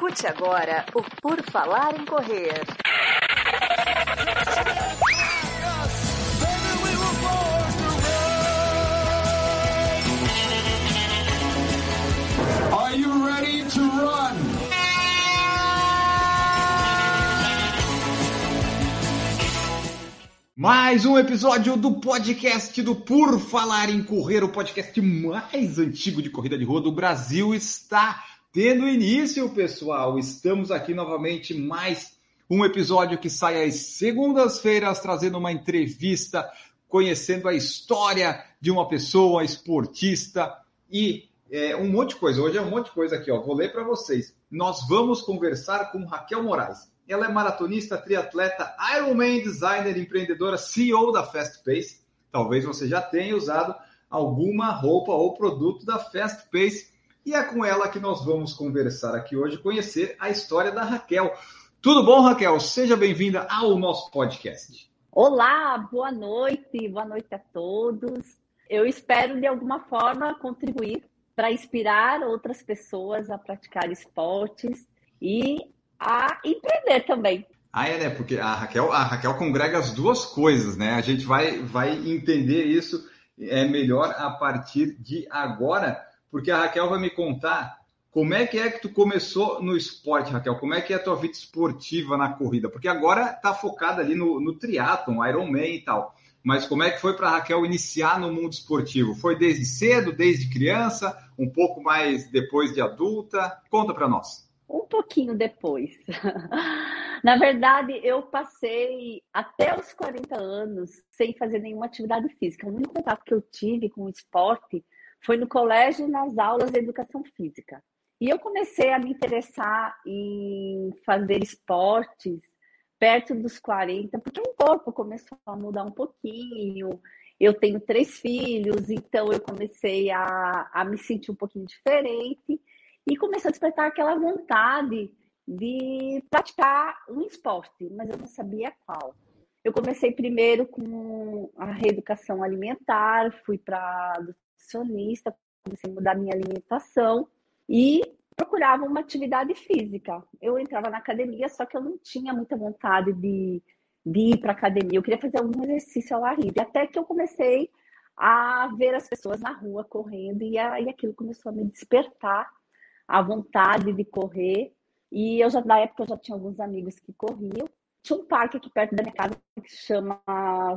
Escute agora o Por Falar em Correr. Mais um episódio do podcast do Por Falar em Correr, o podcast mais antigo de corrida de rua do Brasil, está tendo início, pessoal. Estamos aqui novamente, mais um episódio que sai às segundas-feiras, trazendo uma entrevista, conhecendo a história de uma pessoa, esportista e é, um monte de coisa. Hoje é um monte de coisa aqui, ó. Vou ler para vocês. Nós vamos conversar com Raquel Moraes. Ela é maratonista, triatleta, Ironman designer, empreendedora, CEO da Fast Pace. Talvez você já tenha usado alguma roupa ou produto da Fast Pace. E é com ela que nós vamos conversar aqui hoje, conhecer a história da Raquel. Tudo bom, Raquel? Seja bem-vinda ao nosso podcast. Olá, boa noite, boa noite a todos. Eu espero de alguma forma contribuir para inspirar outras pessoas a praticar esportes e a empreender também. Ah, é, né? Porque a Raquel, a Raquel congrega as duas coisas, né? A gente vai, vai entender isso é melhor a partir de agora, porque a Raquel vai me contar como é que é que tu começou no esporte, Raquel? Como é que é a tua vida esportiva na corrida? Porque agora tá focada ali no, no triatlon, Ironman e tal. Mas como é que foi para Raquel iniciar no mundo esportivo? Foi desde cedo, desde criança, um pouco mais depois de adulta? Conta para nós um pouquinho depois. Na verdade, eu passei até os 40 anos sem fazer nenhuma atividade física. O único contato que eu tive com o esporte foi no colégio nas aulas de educação física. E eu comecei a me interessar em fazer esportes perto dos 40, porque o corpo começou a mudar um pouquinho. Eu tenho três filhos, então eu comecei a, a me sentir um pouquinho diferente e começou a despertar aquela vontade de praticar um esporte, mas eu não sabia qual. Eu comecei primeiro com a reeducação alimentar, fui para nutricionista, comecei a mudar minha alimentação e procurava uma atividade física. Eu entrava na academia, só que eu não tinha muita vontade de, de ir para academia. Eu queria fazer algum exercício ao ar livre. Até que eu comecei a ver as pessoas na rua correndo e aí aquilo começou a me despertar a vontade de correr. E eu já, na época, eu já tinha alguns amigos que corriam. Tinha um parque aqui perto da minha casa que se chama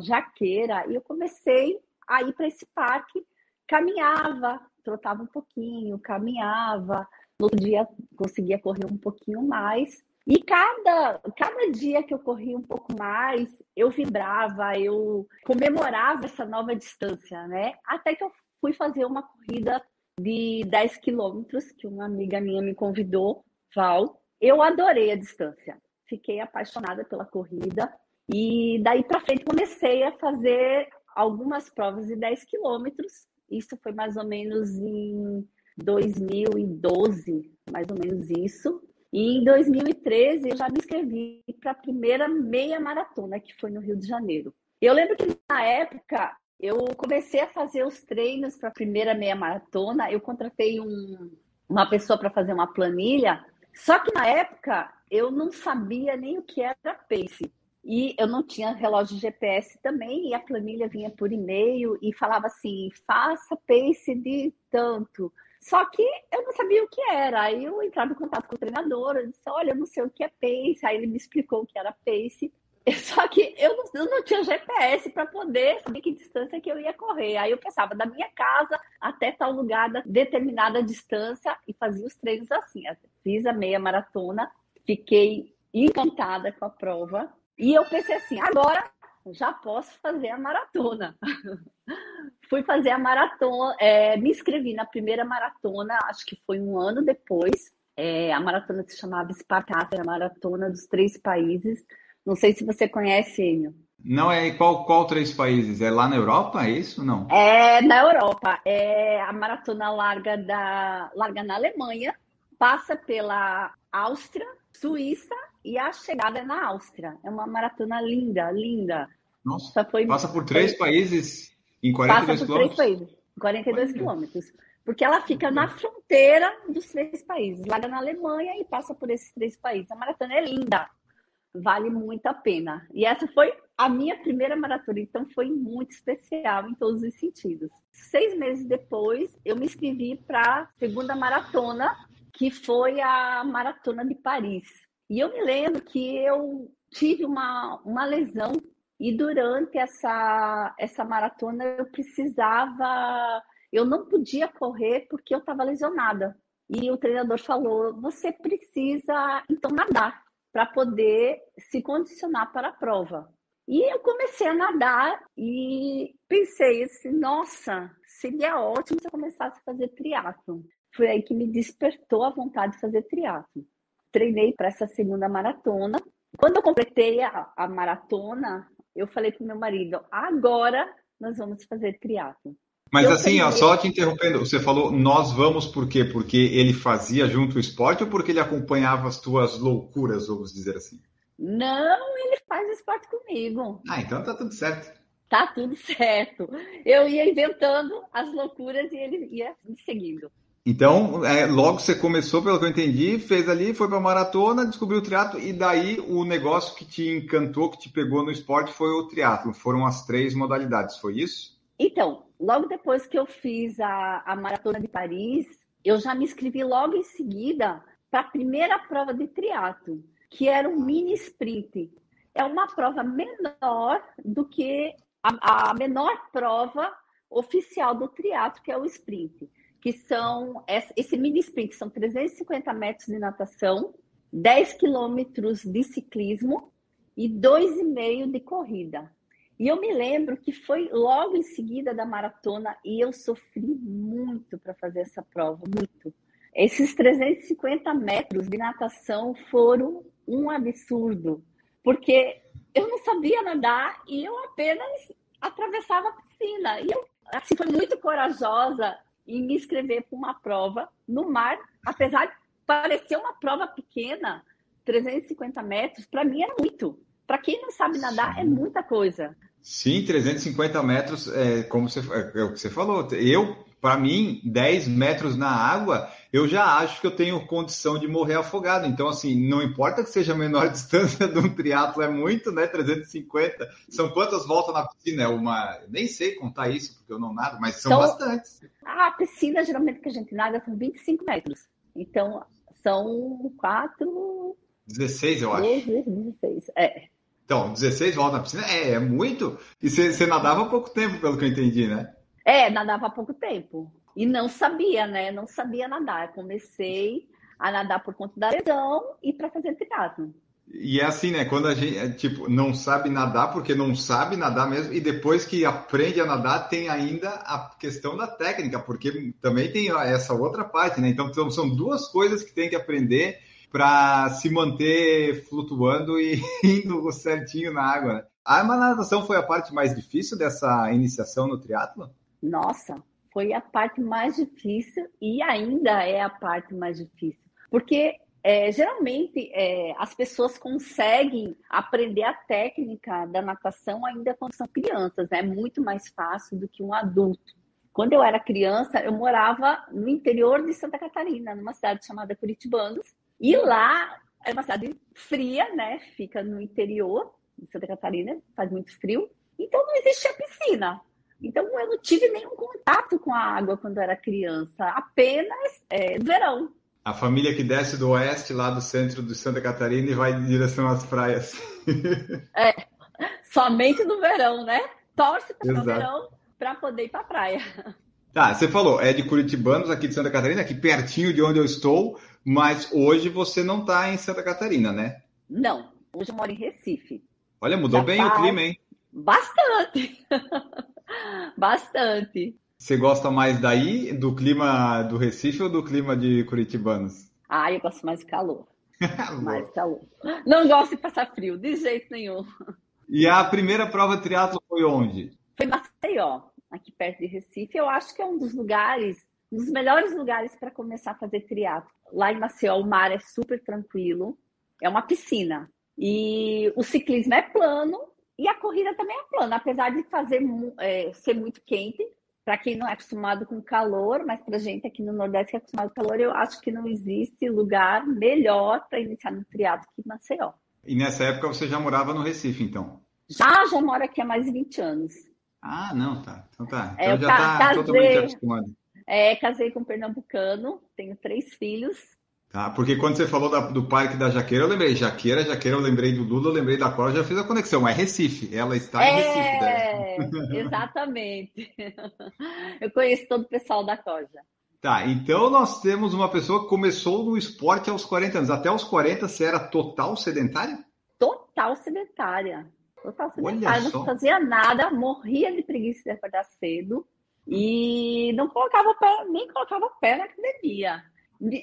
Jaqueira, e eu comecei a ir para esse parque, caminhava, trotava um pouquinho, caminhava. No outro dia conseguia correr um pouquinho mais. E cada, cada dia que eu corria um pouco mais, eu vibrava, eu comemorava essa nova distância, né? Até que eu fui fazer uma corrida de 10 quilômetros, que uma amiga minha me convidou, Val. Eu adorei a distância, fiquei apaixonada pela corrida e daí para frente comecei a fazer algumas provas de 10 quilômetros. Isso foi mais ou menos em 2012, mais ou menos isso. E em 2013 eu já me inscrevi para a primeira meia maratona, que foi no Rio de Janeiro. Eu lembro que na época eu comecei a fazer os treinos para a primeira meia maratona. Eu contratei um, uma pessoa para fazer uma planilha. Só que na época eu não sabia nem o que era pace. E eu não tinha relógio GPS também, e a planilha vinha por e-mail e falava assim: faça pace de tanto. Só que eu não sabia o que era. Aí eu entrava em contato com o treinador, eu disse: olha, eu não sei o que é pace. Aí ele me explicou o que era pace. Só que eu não, eu não tinha GPS para poder saber que distância que eu ia correr. Aí eu pensava da minha casa até tal lugar, da determinada distância, e fazia os treinos assim. Fiz a meia maratona, fiquei encantada com a prova. E eu pensei assim: agora já posso fazer a maratona. Fui fazer a maratona, é, me inscrevi na primeira maratona, acho que foi um ano depois. É, a maratona se chamava Spartata, a maratona dos três países não sei se você conhece, Enio. Não, é qual, qual três países? É lá na Europa, é isso? Não? É na Europa. É a maratona larga, da, larga na Alemanha, passa pela Áustria, Suíça e a chegada é na Áustria. É uma maratona linda, linda. Nossa, foi, passa por três foi, países em 42 passa por quilômetros? Três países, 42 quilômetros. porque ela fica na fronteira dos três países, larga na Alemanha e passa por esses três países. A maratona é linda, vale muito a pena. E essa foi a minha primeira maratona, então foi muito especial em todos os sentidos. Seis meses depois, eu me inscrevi para a segunda maratona, que foi a Maratona de Paris. E eu me lembro que eu tive uma, uma lesão e durante essa, essa maratona eu precisava, eu não podia correr porque eu estava lesionada. E o treinador falou: você precisa então nadar para poder se condicionar para a prova. E eu comecei a nadar e pensei assim, nossa, seria ótimo se eu começasse a fazer triatlo. Foi aí que me despertou a vontade de fazer triatlo. Treinei para essa segunda maratona. Quando eu completei a, a maratona, eu falei para meu marido, agora nós vamos fazer triatlo. Mas eu assim, ó, só te interrompendo, você falou nós vamos por quê? Porque ele fazia junto o esporte ou porque ele acompanhava as tuas loucuras, vamos dizer assim? Não, ele faz esporte comigo. Ah, então tá tudo certo. Tá tudo certo. Eu ia inventando as loucuras e ele ia me seguindo. Então, é, logo você começou, pelo que eu entendi, fez ali, foi para maratona, descobriu o triatlo e daí o negócio que te encantou, que te pegou no esporte foi o triatlo. Foram as três modalidades, foi isso? Então, logo depois que eu fiz a, a maratona de Paris, eu já me inscrevi logo em seguida para a primeira prova de triatlo, que era um mini sprint. É uma prova menor do que a, a menor prova oficial do triatlo, que é o sprint que são esse mini sprint são 350 metros de natação, 10 quilômetros de ciclismo e 2,5 de corrida. E eu me lembro que foi logo em seguida da maratona e eu sofri muito para fazer essa prova, muito. Esses 350 metros de natação foram um absurdo, porque eu não sabia nadar e eu apenas atravessava a piscina. E eu assim, fui muito corajosa e me inscrever para uma prova no mar, apesar de parecer uma prova pequena, 350 metros, para mim era muito. Para quem não sabe nadar, Sim. é muita coisa. Sim, 350 metros, é, como você, é, é o que você falou. Eu, para mim, 10 metros na água, eu já acho que eu tenho condição de morrer afogado. Então, assim, não importa que seja a menor distância de um triatlo, é muito, né? 350. São quantas voltas na piscina? É uma. Nem sei contar isso, porque eu não nado, mas são então, bastantes. A piscina, geralmente, que a gente nada são 25 metros. Então, são quatro. 16, eu acho. 16, é. Então, 16 voltas na piscina é, é muito. E você nadava há pouco tempo, pelo que eu entendi, né? É, nadava há pouco tempo. E não sabia, né? Não sabia nadar. Comecei a nadar por conta da lesão e para fazer triatlo. E é assim, né? Quando a gente, é, tipo, não sabe nadar, porque não sabe nadar mesmo, e depois que aprende a nadar, tem ainda a questão da técnica, porque também tem essa outra parte, né? Então, são duas coisas que tem que aprender para se manter flutuando e indo certinho na água. Né? A natação foi a parte mais difícil dessa iniciação no triatlo? Nossa, foi a parte mais difícil e ainda é a parte mais difícil. Porque é, geralmente é, as pessoas conseguem aprender a técnica da natação ainda quando são crianças, né? é muito mais fácil do que um adulto. Quando eu era criança, eu morava no interior de Santa Catarina, numa cidade chamada Curitibanos, e lá é uma cidade fria, né? Fica no interior de Santa Catarina, faz muito frio, então não existia piscina. Então, eu não tive nenhum contato com a água quando era criança, apenas é, verão. A família que desce do oeste, lá do centro de Santa Catarina, e vai em direção às praias. É, somente no verão, né? Torce para o verão para poder ir para a praia. Tá, você falou, é de Curitibanos, aqui de Santa Catarina, aqui pertinho de onde eu estou, mas hoje você não está em Santa Catarina, né? Não, hoje eu moro em Recife. Olha, mudou Já bem faz... o clima, hein? Bastante. Bastante. Você gosta mais daí, do clima do Recife ou do clima de Curitibanos? Ah, eu gosto mais de calor. mais calor. Não gosto de passar frio, de jeito nenhum. E a primeira prova de triatlo foi onde? Foi Maceió, aqui perto de Recife. Eu acho que é um dos lugares, um dos melhores lugares para começar a fazer triatlo. Lá em Maceió o mar é super tranquilo, é uma piscina. E o ciclismo é plano, e a corrida também é plana, apesar de fazer é, ser muito quente, para quem não é acostumado com calor, mas para gente aqui no Nordeste que é acostumado com calor, eu acho que não existe lugar melhor para iniciar no triatlo que Maceió. E nessa época você já morava no Recife, então? Já, já moro aqui há mais de 20 anos. Ah, não, tá. Então tá. É, então já tá casei, totalmente acostumado. É, casei com um pernambucano, tenho três filhos. Tá, porque quando você falou da, do Parque da Jaqueira, eu lembrei Jaqueira, Jaqueira, eu lembrei do Lula, eu lembrei da Cora, já fiz a conexão. É Recife, ela está em é, Recife. Né? Exatamente. Eu conheço todo o pessoal da Corja. Tá, então nós temos uma pessoa que começou no esporte aos 40 anos. Até os 40 você era total sedentária? Total sedentária. Total sedentária, não fazia nada, morria de preguiça de acordar cedo e não colocava pé, nem colocava pé na academia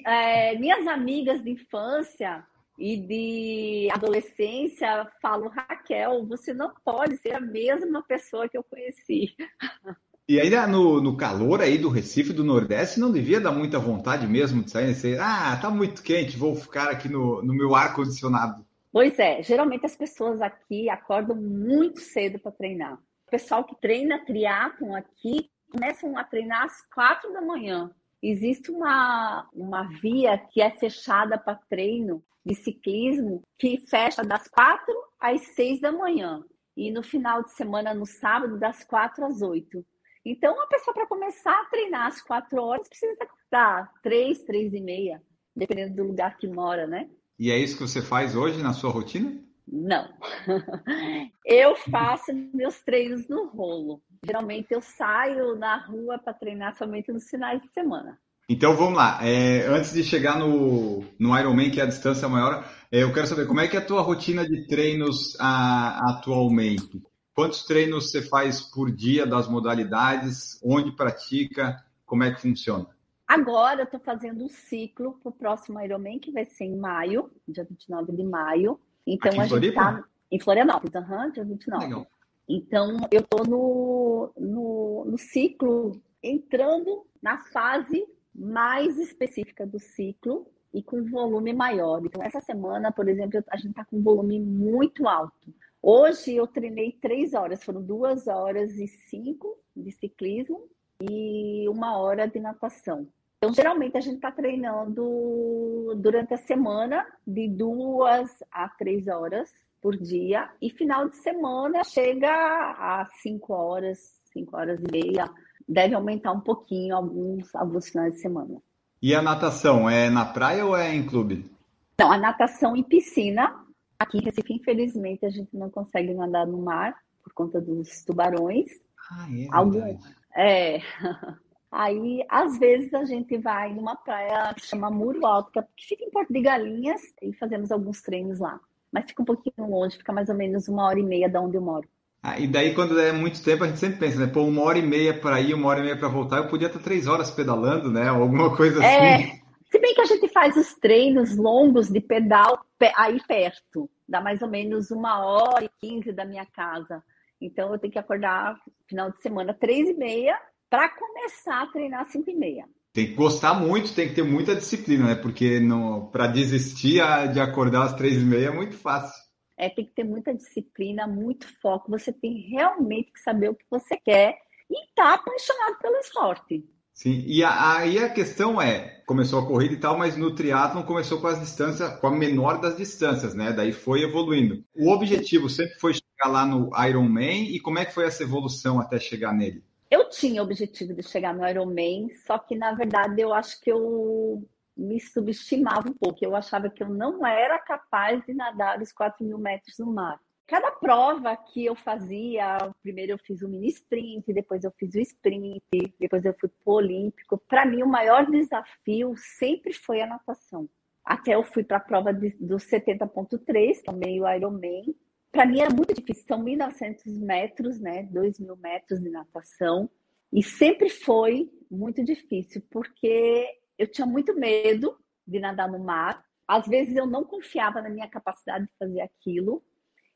é, minhas amigas de infância e de adolescência falam, Raquel, você não pode ser a mesma pessoa que eu conheci. E aí no, no calor aí do Recife, do Nordeste, não devia dar muita vontade mesmo de sair e dizer, ah, tá muito quente, vou ficar aqui no, no meu ar-condicionado. Pois é, geralmente as pessoas aqui acordam muito cedo para treinar. O pessoal que treina triatlon aqui começam a treinar às quatro da manhã existe uma, uma via que é fechada para treino de ciclismo que fecha das quatro às seis da manhã e no final de semana, no sábado, das quatro às oito. Então, uma pessoa para começar a treinar às quatro horas precisa acordar três, três e meia, dependendo do lugar que mora, né? E é isso que você faz hoje na sua rotina? Não. Eu faço meus treinos no rolo. Geralmente eu saio na rua para treinar somente nos finais de semana. Então vamos lá. É, antes de chegar no, no Ironman, que é a distância maior, é, eu quero saber como é que é a tua rotina de treinos a, atualmente. Quantos treinos você faz por dia das modalidades? Onde pratica? Como é que funciona? Agora eu estou fazendo um ciclo para o próximo Ironman, que vai ser em maio, dia 29 de maio. Então Aqui a gente está em Florianópolis, uhum, dia 29. Legal. Então eu estou no, no, no ciclo, entrando na fase mais específica do ciclo e com volume maior. Então, essa semana, por exemplo, a gente está com um volume muito alto. Hoje eu treinei três horas, foram duas horas e cinco de ciclismo e uma hora de natação. Então, geralmente a gente está treinando durante a semana de duas a três horas por dia e final de semana chega a cinco horas, cinco horas e meia. Deve aumentar um pouquinho alguns, alguns finais de semana. E a natação é na praia ou é em clube? Não, a natação em piscina. Aqui em Recife, infelizmente, a gente não consegue nadar no mar por conta dos tubarões. Ah, é. Algum... É. Aí, às vezes, a gente vai numa praia que chama Muro Alto, que fica em Porto de Galinhas, e fazemos alguns treinos lá. Mas fica um pouquinho longe, fica mais ou menos uma hora e meia da onde eu moro. Ah, e daí, quando é muito tempo, a gente sempre pensa, né? Pô, uma hora e meia para ir, uma hora e meia para voltar, eu podia estar três horas pedalando, né? Ou alguma coisa é, assim. Se bem que a gente faz os treinos longos de pedal aí perto, dá mais ou menos uma hora e quinze da minha casa. Então, eu tenho que acordar final de semana, três e meia, para começar a treinar às 5 e meia. Tem que gostar muito, tem que ter muita disciplina, né? Porque para desistir de acordar às três e meia é muito fácil. É, tem que ter muita disciplina, muito foco. Você tem realmente que saber o que você quer e estar tá apaixonado pelo esporte. Sim, e aí a, a, questão é, começou a corrida e tal, mas no triatlon começou com as distâncias, com a menor das distâncias, né? Daí foi evoluindo. O objetivo sempre foi chegar lá no Ironman e como é que foi essa evolução até chegar nele? Eu tinha o objetivo de chegar no Ironman, só que na verdade eu acho que eu me subestimava um pouco. Eu achava que eu não era capaz de nadar os 4 mil metros no mar. Cada prova que eu fazia, primeiro eu fiz o mini sprint, depois eu fiz o sprint, depois eu fui para o Olímpico. Para mim, o maior desafio sempre foi a natação. Até eu fui para a prova de, do 70.3, também o Ironman, para mim era muito difícil, são 1.900 metros, né? 2.000 metros de natação. E sempre foi muito difícil, porque eu tinha muito medo de nadar no mar. Às vezes eu não confiava na minha capacidade de fazer aquilo.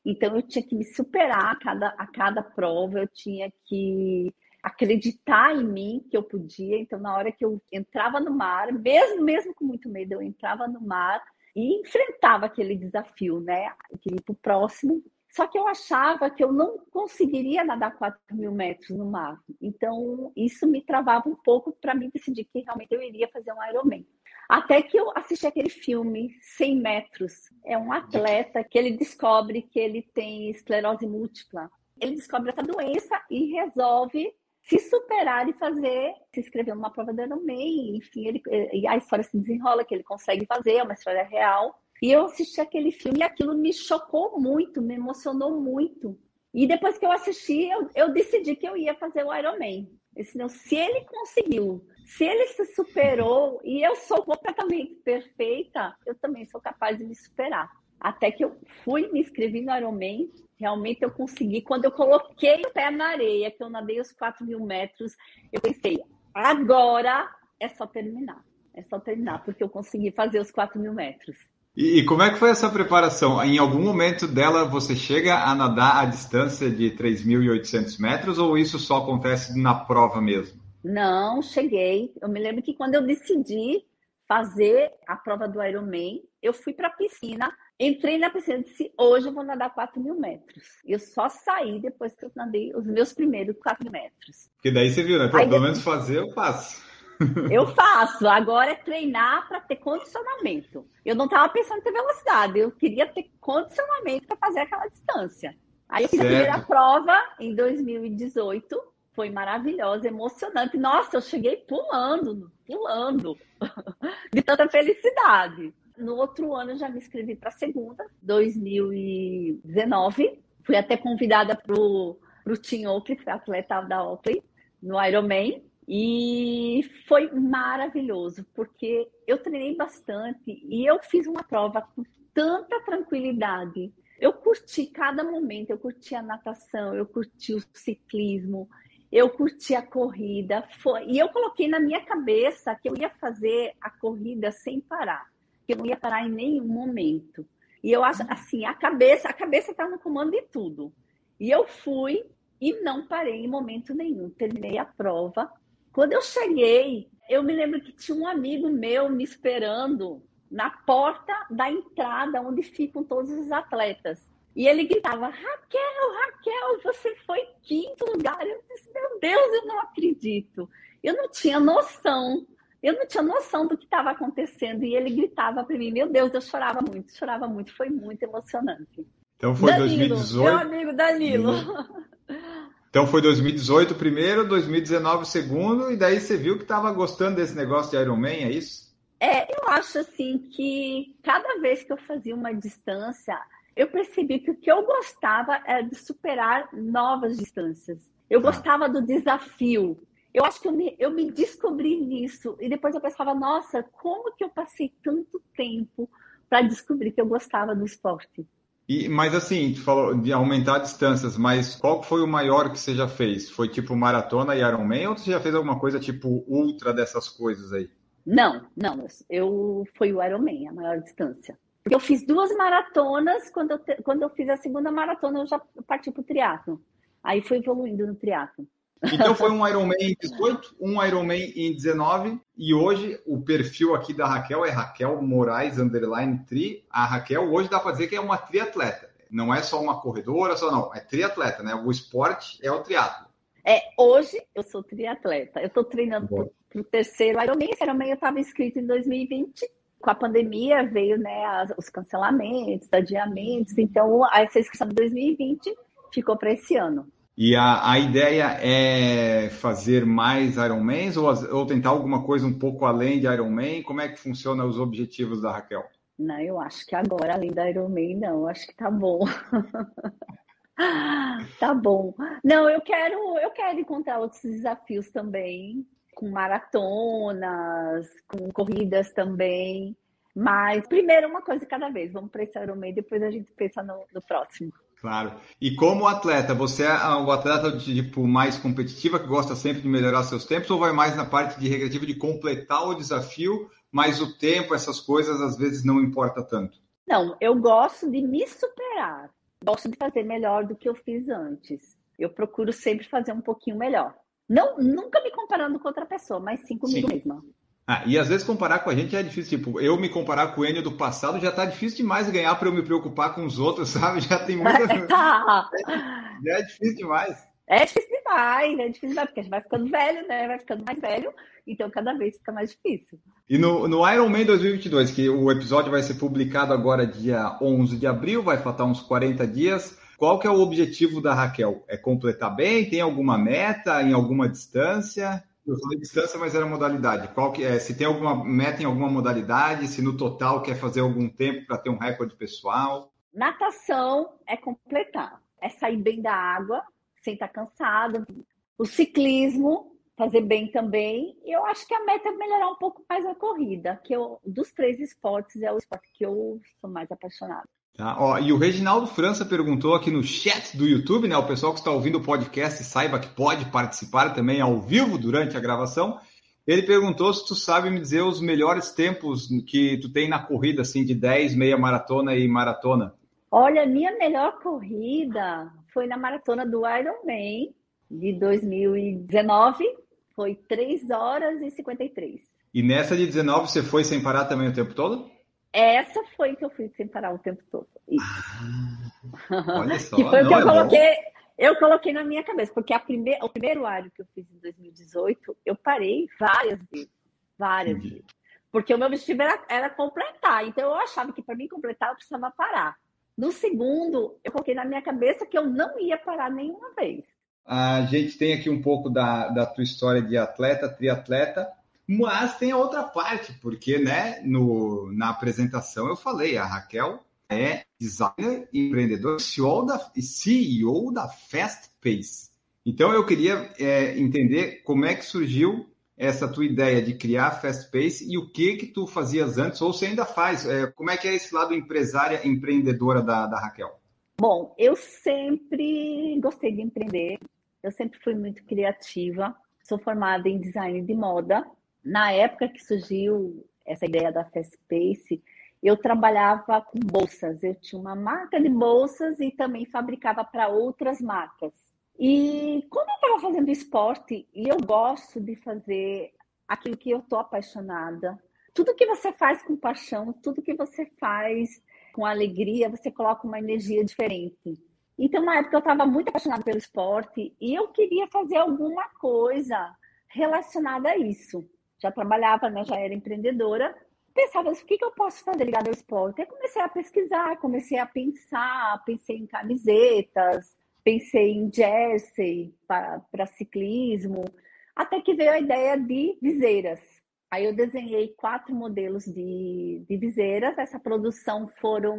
Então eu tinha que me superar a cada, a cada prova, eu tinha que acreditar em mim que eu podia. Então, na hora que eu entrava no mar, mesmo, mesmo com muito medo, eu entrava no mar e enfrentava aquele desafio, né? Ir o próximo. Só que eu achava que eu não conseguiria nadar 4 mil metros no mar. Então, isso me travava um pouco para mim decidir que realmente eu iria fazer um Ironman. Até que eu assisti aquele filme 100 metros. É um atleta que ele descobre que ele tem esclerose múltipla. Ele descobre essa doença e resolve se superar e fazer, se inscrever numa prova do Ironman, enfim, ele, e a história se desenrola que ele consegue fazer, é uma história real. E eu assisti aquele filme e aquilo me chocou muito, me emocionou muito. E depois que eu assisti, eu, eu decidi que eu ia fazer o Ironman. Senão, se ele conseguiu, se ele se superou e eu sou completamente perfeita, eu também sou capaz de me superar. Até que eu fui, me inscrevi no Ironman, realmente eu consegui. Quando eu coloquei o pé na areia, que eu nadei os 4 mil metros, eu pensei, agora é só terminar. É só terminar, porque eu consegui fazer os 4 mil metros. E, e, como é que foi essa preparação? Em algum momento dela você chega a nadar a distância de 3.800 metros ou isso só acontece na prova mesmo? Não, cheguei. Eu me lembro que quando eu decidi fazer a prova do Ironman, eu fui para a piscina, entrei na piscina e disse: hoje eu vou nadar 4 mil metros. Eu só saí depois que eu nadei os meus primeiros 4 metros. Porque daí você viu, né? Pelo Aí, menos fazer, eu faço. Eu faço. Agora é treinar para ter condicionamento. Eu não estava pensando em ter velocidade, eu queria ter condicionamento para fazer aquela distância. Aí eu fiz a primeira prova em 2018 foi maravilhosa, emocionante. Nossa, eu cheguei pulando, pulando, de tanta felicidade. No outro ano eu já me inscrevi para a segunda, 2019. Fui até convidada para o Tim Oakley, atleta da Oakley, no Ironman. E foi maravilhoso, porque eu treinei bastante e eu fiz uma prova com tanta tranquilidade. Eu curti cada momento, eu curti a natação, eu curti o ciclismo, eu curti a corrida, foi, e eu coloquei na minha cabeça que eu ia fazer a corrida sem parar, que eu não ia parar em nenhum momento. E eu acho assim, a cabeça, a cabeça está no comando de tudo. E eu fui e não parei em momento nenhum. Terminei a prova. Quando eu cheguei, eu me lembro que tinha um amigo meu me esperando na porta da entrada onde ficam todos os atletas. E ele gritava: Raquel, Raquel, você foi quinto lugar. Eu disse: Meu Deus, eu não acredito. Eu não tinha noção. Eu não tinha noção do que estava acontecendo. E ele gritava para mim: Meu Deus, eu chorava muito, chorava muito. Foi muito emocionante. Então foi Danilo, 2018. Meu amigo Danilo. Então foi 2018 o primeiro, 2019 o segundo, e daí você viu que estava gostando desse negócio de Iron Man, é isso? É, eu acho assim que cada vez que eu fazia uma distância, eu percebi que o que eu gostava era de superar novas distâncias. Eu tá. gostava do desafio. Eu acho que eu me, eu me descobri nisso. E depois eu pensava, nossa, como que eu passei tanto tempo para descobrir que eu gostava do esporte? E, mas assim, tu falou de aumentar distâncias, mas qual foi o maior que você já fez? Foi tipo maratona e Ironman ou você já fez alguma coisa tipo ultra dessas coisas aí? Não, não. Eu foi o Ironman, a maior distância. Porque eu fiz duas maratonas, quando eu, quando eu fiz a segunda maratona, eu já parti para o triatlo. Aí foi evoluindo no triatlo. Então foi um Ironman em 18, um Ironman em 19, e hoje o perfil aqui da Raquel é Raquel Moraes Underline Tri. A Raquel hoje dá para dizer que é uma triatleta. Não é só uma corredora, só não, é triatleta, né? O esporte é o triatlo. É, hoje eu sou triatleta. Eu estou treinando para o terceiro Ironman. Esse Ironman eu estava inscrito em 2020 com a pandemia veio né, os cancelamentos, adiamentos, então essa inscrição de 2020 ficou para esse ano. E a, a ideia é fazer mais Ironmans ou, ou tentar alguma coisa um pouco além de Ironman? Como é que funcionam os objetivos da Raquel? Não, eu acho que agora, além da Ironman, não, acho que tá bom. tá bom. Não, eu quero, eu quero encontrar outros desafios também com maratonas, com corridas também. Mas primeiro uma coisa cada vez, vamos para esse Ironman, depois a gente pensa no, no, próximo. Claro. E como atleta, você é o atleta tipo mais competitiva, que gosta sempre de melhorar seus tempos, ou vai mais na parte de recreativa de completar o desafio, mas o tempo, essas coisas às vezes não importa tanto? Não, eu gosto de me superar. Gosto de fazer melhor do que eu fiz antes. Eu procuro sempre fazer um pouquinho melhor. Não, nunca me comparando com outra pessoa, mas sim comigo sim. mesma. Ah, e às vezes comparar com a gente é difícil. Tipo, eu me comparar com o Enio do passado já tá difícil demais ganhar para eu me preocupar com os outros, sabe? Já tem muita. já é difícil demais. É difícil demais, é difícil demais, porque a gente vai ficando velho, né? Vai ficando mais velho, então cada vez fica mais difícil. E no, no Ironman 2022, que o episódio vai ser publicado agora dia 11 de abril, vai faltar uns 40 dias, qual que é o objetivo da Raquel? É completar bem? Tem alguma meta em alguma distância? Eu falei distância, mas era modalidade. Qual que é? Se tem alguma meta em alguma modalidade, se no total quer fazer algum tempo para ter um recorde pessoal? Natação é completar, é sair bem da água, sem estar cansado. O ciclismo, fazer bem também. Eu acho que a meta é melhorar um pouco mais a corrida, que eu, dos três esportes é o esporte que eu sou mais apaixonada. Tá, ó, e o Reginaldo França perguntou aqui no chat do YouTube, né? O pessoal que está ouvindo o podcast saiba que pode participar também ao vivo durante a gravação. Ele perguntou se tu sabe me dizer os melhores tempos que tu tem na corrida, assim, de 10, meia maratona e maratona. Olha, minha melhor corrida foi na maratona do Ironman de 2019. Foi 3 horas e 53. E nessa de 19 você foi sem parar também o tempo todo? Essa foi que eu fui sem parar o tempo todo. Ah, olha só. que foi o que eu é coloquei. Eu coloquei na minha cabeça, porque a primeir, o primeiro área que eu fiz em 2018, eu parei várias vezes. Várias Entendi. vezes. Porque o meu objetivo era, era completar. Então eu achava que para mim completar eu precisava parar. No segundo, eu coloquei na minha cabeça que eu não ia parar nenhuma vez. A gente tem aqui um pouco da, da tua história de atleta, triatleta, mas tem a outra parte, porque né, no, na apresentação eu falei, a Raquel é designer, empreendedor, CEO da, CEO da Fast Pace. Então eu queria é, entender como é que surgiu essa tua ideia de criar a Fast Pace e o que que tu fazias antes, ou se ainda faz. É, como é que é esse lado empresária, empreendedora da, da Raquel? Bom, eu sempre gostei de empreender, eu sempre fui muito criativa, sou formada em design de moda. Na época que surgiu essa ideia da Fast Pace, eu trabalhava com bolsas, eu tinha uma marca de bolsas e também fabricava para outras marcas. E quando eu estava fazendo esporte, e eu gosto de fazer aquilo que eu estou apaixonada, tudo que você faz com paixão, tudo que você faz com alegria, você coloca uma energia diferente. Então, na época, eu estava muito apaixonada pelo esporte e eu queria fazer alguma coisa relacionada a isso. Já trabalhava, né, já era empreendedora. Pensava, o que, que eu posso fazer ligado ao esporte? Aí comecei a pesquisar, comecei a pensar, pensei em camisetas, pensei em jersey para ciclismo, até que veio a ideia de viseiras. Aí eu desenhei quatro modelos de, de viseiras. Essa produção foram,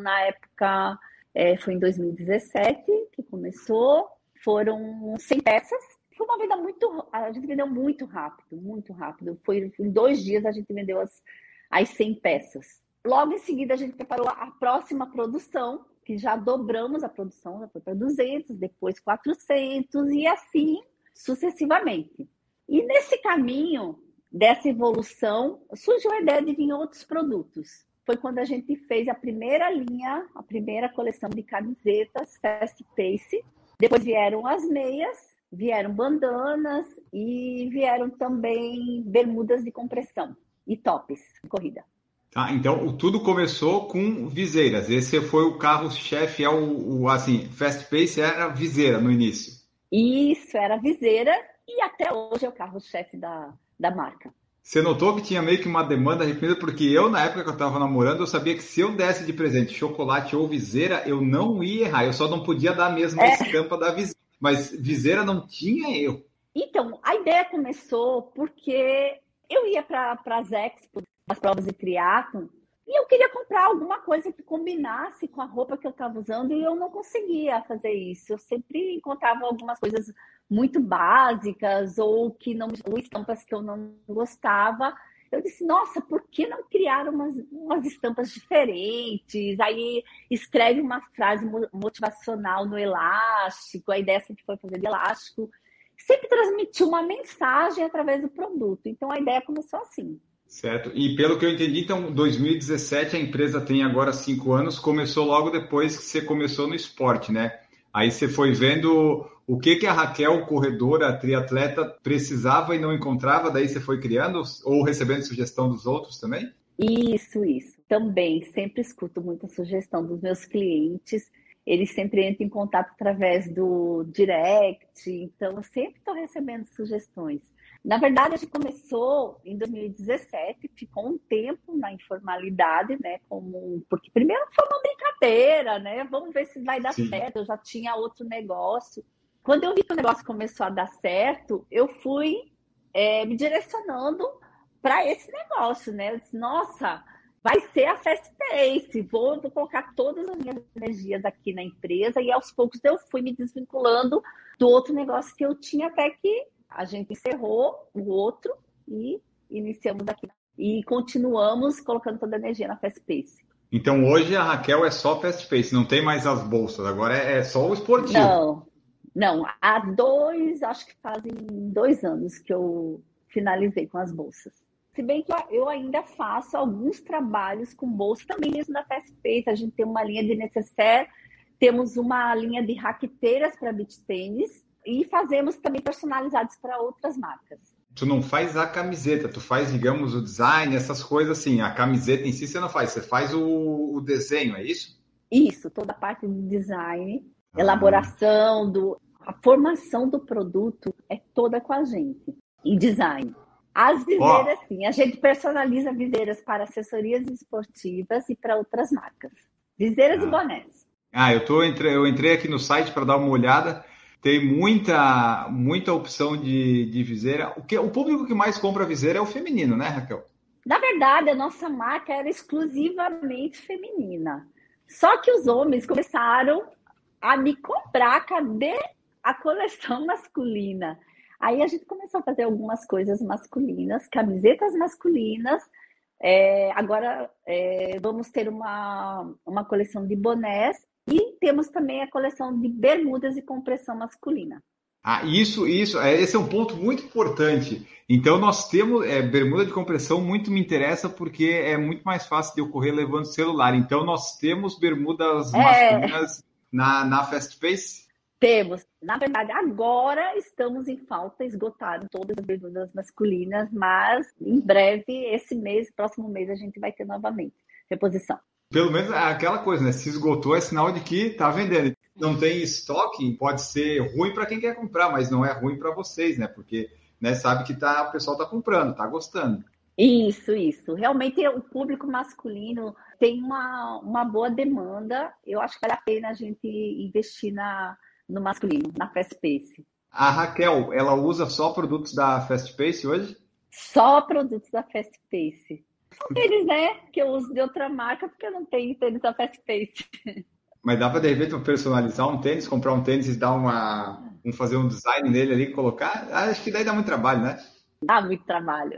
na época, é, foi em 2017 que começou. Foram 100 peças. Foi uma venda muito... A gente vendeu muito rápido, muito rápido. Foi em dois dias a gente vendeu as, as 100 peças. Logo em seguida, a gente preparou a próxima produção, que já dobramos a produção, já foi para 200, depois 400 e assim sucessivamente. E nesse caminho dessa evolução, surgiu a ideia de vir outros produtos. Foi quando a gente fez a primeira linha, a primeira coleção de camisetas Fast Pace. Depois vieram as meias, vieram bandanas e vieram também bermudas de compressão e tops de corrida. Tá, então tudo começou com viseiras. Esse foi o carro-chefe, é o, o, assim, Fast Pace era viseira no início. Isso, era viseira e até hoje é o carro-chefe da, da marca. Você notou que tinha meio que uma demanda reprimida, porque eu, na época que eu estava namorando, eu sabia que se eu desse de presente chocolate ou viseira, eu não ia errar. Eu só não podia dar a mesma É. estampa da viseira. Mas viseira não tinha erro. Então, a ideia começou porque eu ia para as expos, as provas de triatlon, e eu queria comprar alguma coisa que combinasse com a roupa que eu estava usando e eu não conseguia fazer isso. Eu sempre encontrava algumas coisas muito básicas ou que não estampas que eu não gostava. Eu disse, nossa, por que não criar umas, umas estampas diferentes? Aí escreve uma frase mo- motivacional no elástico, a ideia sempre foi fazer de elástico. Sempre transmitir uma mensagem através do produto. Então a ideia começou assim. Certo. E pelo que eu entendi, então, 2017, a empresa tem agora cinco anos, começou logo depois que você começou no esporte, né? Aí você foi vendo o que, que a Raquel, corredora, triatleta, precisava e não encontrava, daí você foi criando ou recebendo sugestão dos outros também? Isso, isso. Também sempre escuto muita sugestão dos meus clientes. Eles sempre entram em contato através do direct, então eu sempre estou recebendo sugestões. Na verdade, a gente começou em 2017, ficou um tempo na informalidade, né? Como, porque primeiro foi uma brincadeira, né? Vamos ver se vai dar Sim. certo. Eu já tinha outro negócio. Quando eu vi que o negócio começou a dar certo, eu fui é, me direcionando para esse negócio, né? Eu disse, nossa, vai ser a Fast Pace, vou, vou, colocar todas as minhas energias aqui na empresa e aos poucos eu fui me desvinculando do outro negócio que eu tinha até que a gente encerrou o outro e iniciamos aqui. E continuamos colocando toda a energia na Fast Pace. Então hoje a Raquel é só Fast Pace, não tem mais as bolsas, agora é, é só o esportivo. Não, não, há dois, acho que fazem dois anos que eu finalizei com as bolsas. Se bem que eu ainda faço alguns trabalhos com bolsa também mesmo da Fast Pace. A gente tem uma linha de necessaire, temos uma linha de raqueteiras para beach tênis e fazemos também personalizados para outras marcas. Tu não faz a camiseta, tu faz, digamos, o design, essas coisas assim. A camiseta em si você não faz, você faz o, o desenho, é isso? Isso, toda a parte de design, ah. elaboração, do, a formação do produto é toda com a gente. E design. As viseiras, oh. sim, a gente personaliza viseiras para assessorias esportivas e para outras marcas. Viseiras ah. e bonés. Ah, eu, tô, eu entrei aqui no site para dar uma olhada tem muita muita opção de, de viseira. O, que, o público que mais compra viseira é o feminino, né, Raquel? Na verdade, a nossa marca era exclusivamente feminina. Só que os homens começaram a me comprar, cadê a coleção masculina? Aí a gente começou a fazer algumas coisas masculinas, camisetas masculinas. É, agora é, vamos ter uma, uma coleção de bonés e temos também a coleção de bermudas e compressão masculina. Ah, isso, isso, é, esse é um ponto muito importante. Então, nós temos é, bermuda de compressão, muito me interessa, porque é muito mais fácil de ocorrer levando celular. Então, nós temos bermudas é... masculinas na, na Fast Face? Temos. Na verdade, agora estamos em falta, esgotaram todas as bermudas masculinas, mas em breve, esse mês, próximo mês, a gente vai ter novamente reposição. Pelo menos é aquela coisa, né? Se esgotou é sinal de que tá vendendo. Não tem estoque, pode ser ruim para quem quer comprar, mas não é ruim para vocês, né? Porque né, sabe que tá, o pessoal tá comprando, tá gostando. Isso, isso. Realmente o público masculino tem uma, uma boa demanda. Eu acho que vale a pena a gente investir na, no masculino, na Fast Pace. A Raquel, ela usa só produtos da Fast Pace hoje? Só produtos da Fast Pace. São tênis, né? Que eu uso de outra marca, porque eu não tenho tênis da Fast Face. Mas dá para, de repente, personalizar um tênis, comprar um tênis e dar uma. Um, fazer um design nele ali, colocar? Acho que daí dá muito trabalho, né? Dá muito trabalho.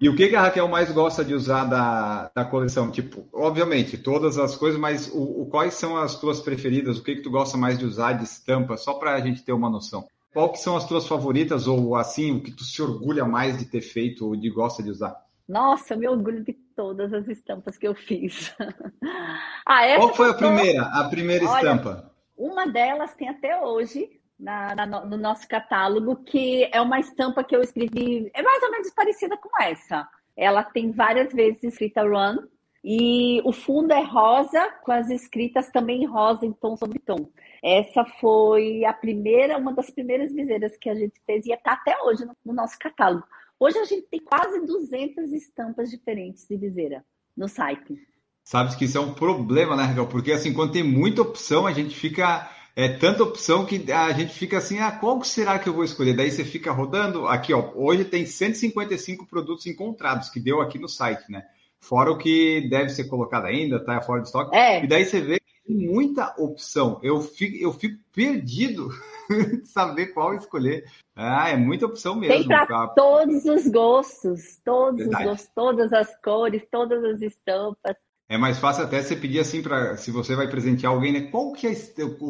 E o que, que a Raquel mais gosta de usar da, da coleção? Tipo, obviamente, todas as coisas, mas o, o, quais são as tuas preferidas? O que, que tu gosta mais de usar de estampa? Só para a gente ter uma noção. Qual que são as tuas favoritas ou, assim, o que tu se orgulha mais de ter feito ou de gosta de usar? Nossa, eu me orgulho de todas as estampas que eu fiz. ah, Qual foi a primeira, a primeira Olha, estampa? Uma delas tem até hoje na, na, no nosso catálogo, que é uma estampa que eu escrevi, é mais ou menos parecida com essa. Ela tem várias vezes escrita Run, e o fundo é rosa, com as escritas também rosa em tom sobre tom. Essa foi a primeira, uma das primeiras viseiras que a gente fez e está até hoje no, no nosso catálogo. Hoje a gente tem quase 200 estampas diferentes de viseira no site. Sabes que isso é um problema, né, Raquel? Porque assim, quando tem muita opção, a gente fica. É tanta opção que a gente fica assim, ah, qual será que eu vou escolher? Daí você fica rodando. Aqui, ó, hoje tem 155 produtos encontrados que deu aqui no site, né? Fora o que deve ser colocado ainda, tá fora de estoque. É. E daí você vê muita opção. Eu fico, eu fico perdido saber qual escolher. Ah, é muita opção mesmo. Tem para todos os gostos, todos Verdade. os gostos, todas as cores, todas as estampas. É mais fácil até você pedir assim para se você vai presentear alguém, né? Qual que é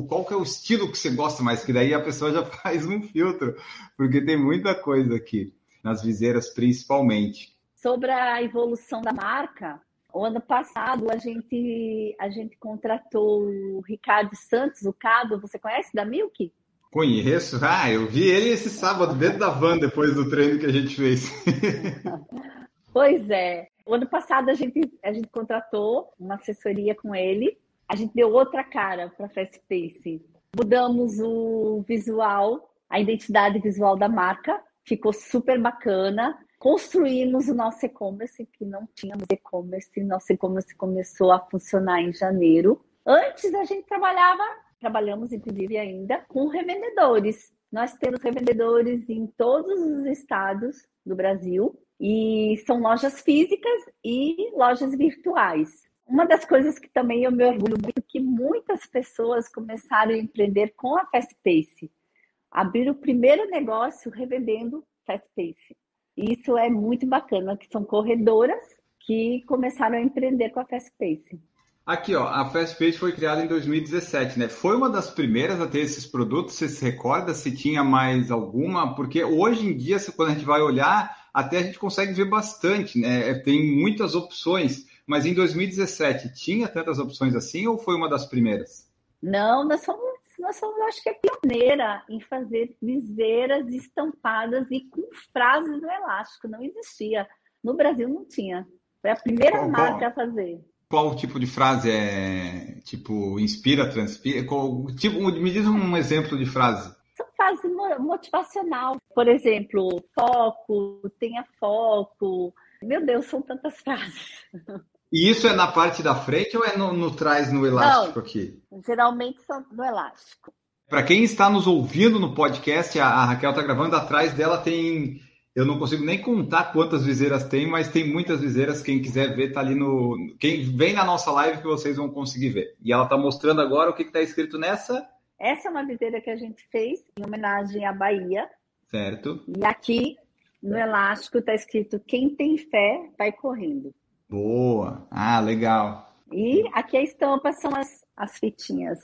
qual que é o estilo que você gosta mais? Que daí a pessoa já faz um filtro, porque tem muita coisa aqui nas viseiras principalmente. Sobre a evolução da marca, O ano passado a gente a gente contratou o Ricardo Santos, o Cado, você conhece da Milk? Conheço, ah, eu vi ele esse sábado dentro da van depois do treino que a gente fez. pois é. O ano passado a gente, a gente contratou uma assessoria com ele, a gente deu outra cara para a Fast Pace. Mudamos o visual, a identidade visual da marca, ficou super bacana. Construímos o nosso e-commerce, que não tínhamos e-commerce, nosso e-commerce começou a funcionar em janeiro. Antes a gente trabalhava, trabalhamos inclusive ainda com revendedores. Nós temos revendedores em todos os estados do Brasil e são lojas físicas e lojas virtuais. Uma das coisas que também eu me orgulho muito é que muitas pessoas começaram a empreender com a Fast Pace. Abrir o primeiro negócio revendendo Fast Pace. Isso é muito bacana, que são corredoras que começaram a empreender com a Fast Pace. Aqui, ó, a Fast Pace foi criada em 2017, né? Foi uma das primeiras a ter esses produtos. Você se recorda se tinha mais alguma? Porque hoje em dia, quando a gente vai olhar, até a gente consegue ver bastante, né? É, tem muitas opções, mas em 2017 tinha tantas opções assim ou foi uma das primeiras? Não, nós somos, nós somos acho que a pioneira em fazer viseiras estampadas e com frases no elástico. Não existia. No Brasil não tinha. Foi a primeira qual, marca qual, a fazer. Qual tipo de frase é tipo inspira, transpira? Qual, tipo, me diz um exemplo de frase frase motivacional. Por exemplo, foco, tenha foco. Meu Deus, são tantas frases. E isso é na parte da frente ou é no, no trás, no elástico Não, aqui? Geralmente são no elástico. Para quem está nos ouvindo no podcast, a, a Raquel está gravando, atrás dela tem. Eu não consigo nem contar quantas viseiras tem, mas tem muitas viseiras. Quem quiser ver, tá ali no. Quem vem na nossa live que vocês vão conseguir ver. E ela está mostrando agora o que está escrito nessa essa é uma viseira que a gente fez em homenagem à Bahia. Certo. E aqui no elástico está escrito: quem tem fé vai correndo. Boa! Ah, legal. E aqui a estampa são as, as fitinhas.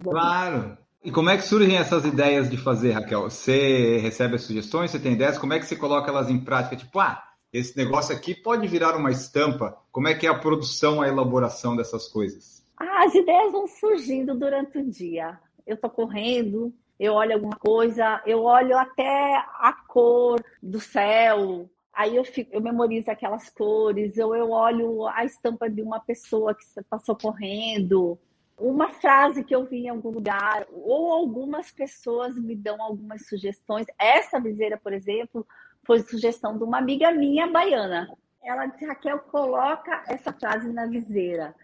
Claro! E como é que surgem essas ideias de fazer, Raquel? Você recebe as sugestões, você tem ideias, como é que você coloca elas em prática? Tipo, ah, esse negócio aqui pode virar uma estampa. Como é que é a produção, a elaboração dessas coisas? Ah, as ideias vão surgindo durante o dia eu tô correndo, eu olho alguma coisa, eu olho até a cor do céu, aí eu, fico, eu memorizo aquelas cores, ou eu olho a estampa de uma pessoa que passou correndo, uma frase que eu vi em algum lugar, ou algumas pessoas me dão algumas sugestões. Essa viseira, por exemplo, foi sugestão de uma amiga minha baiana. Ela disse, Raquel, coloca essa frase na viseira.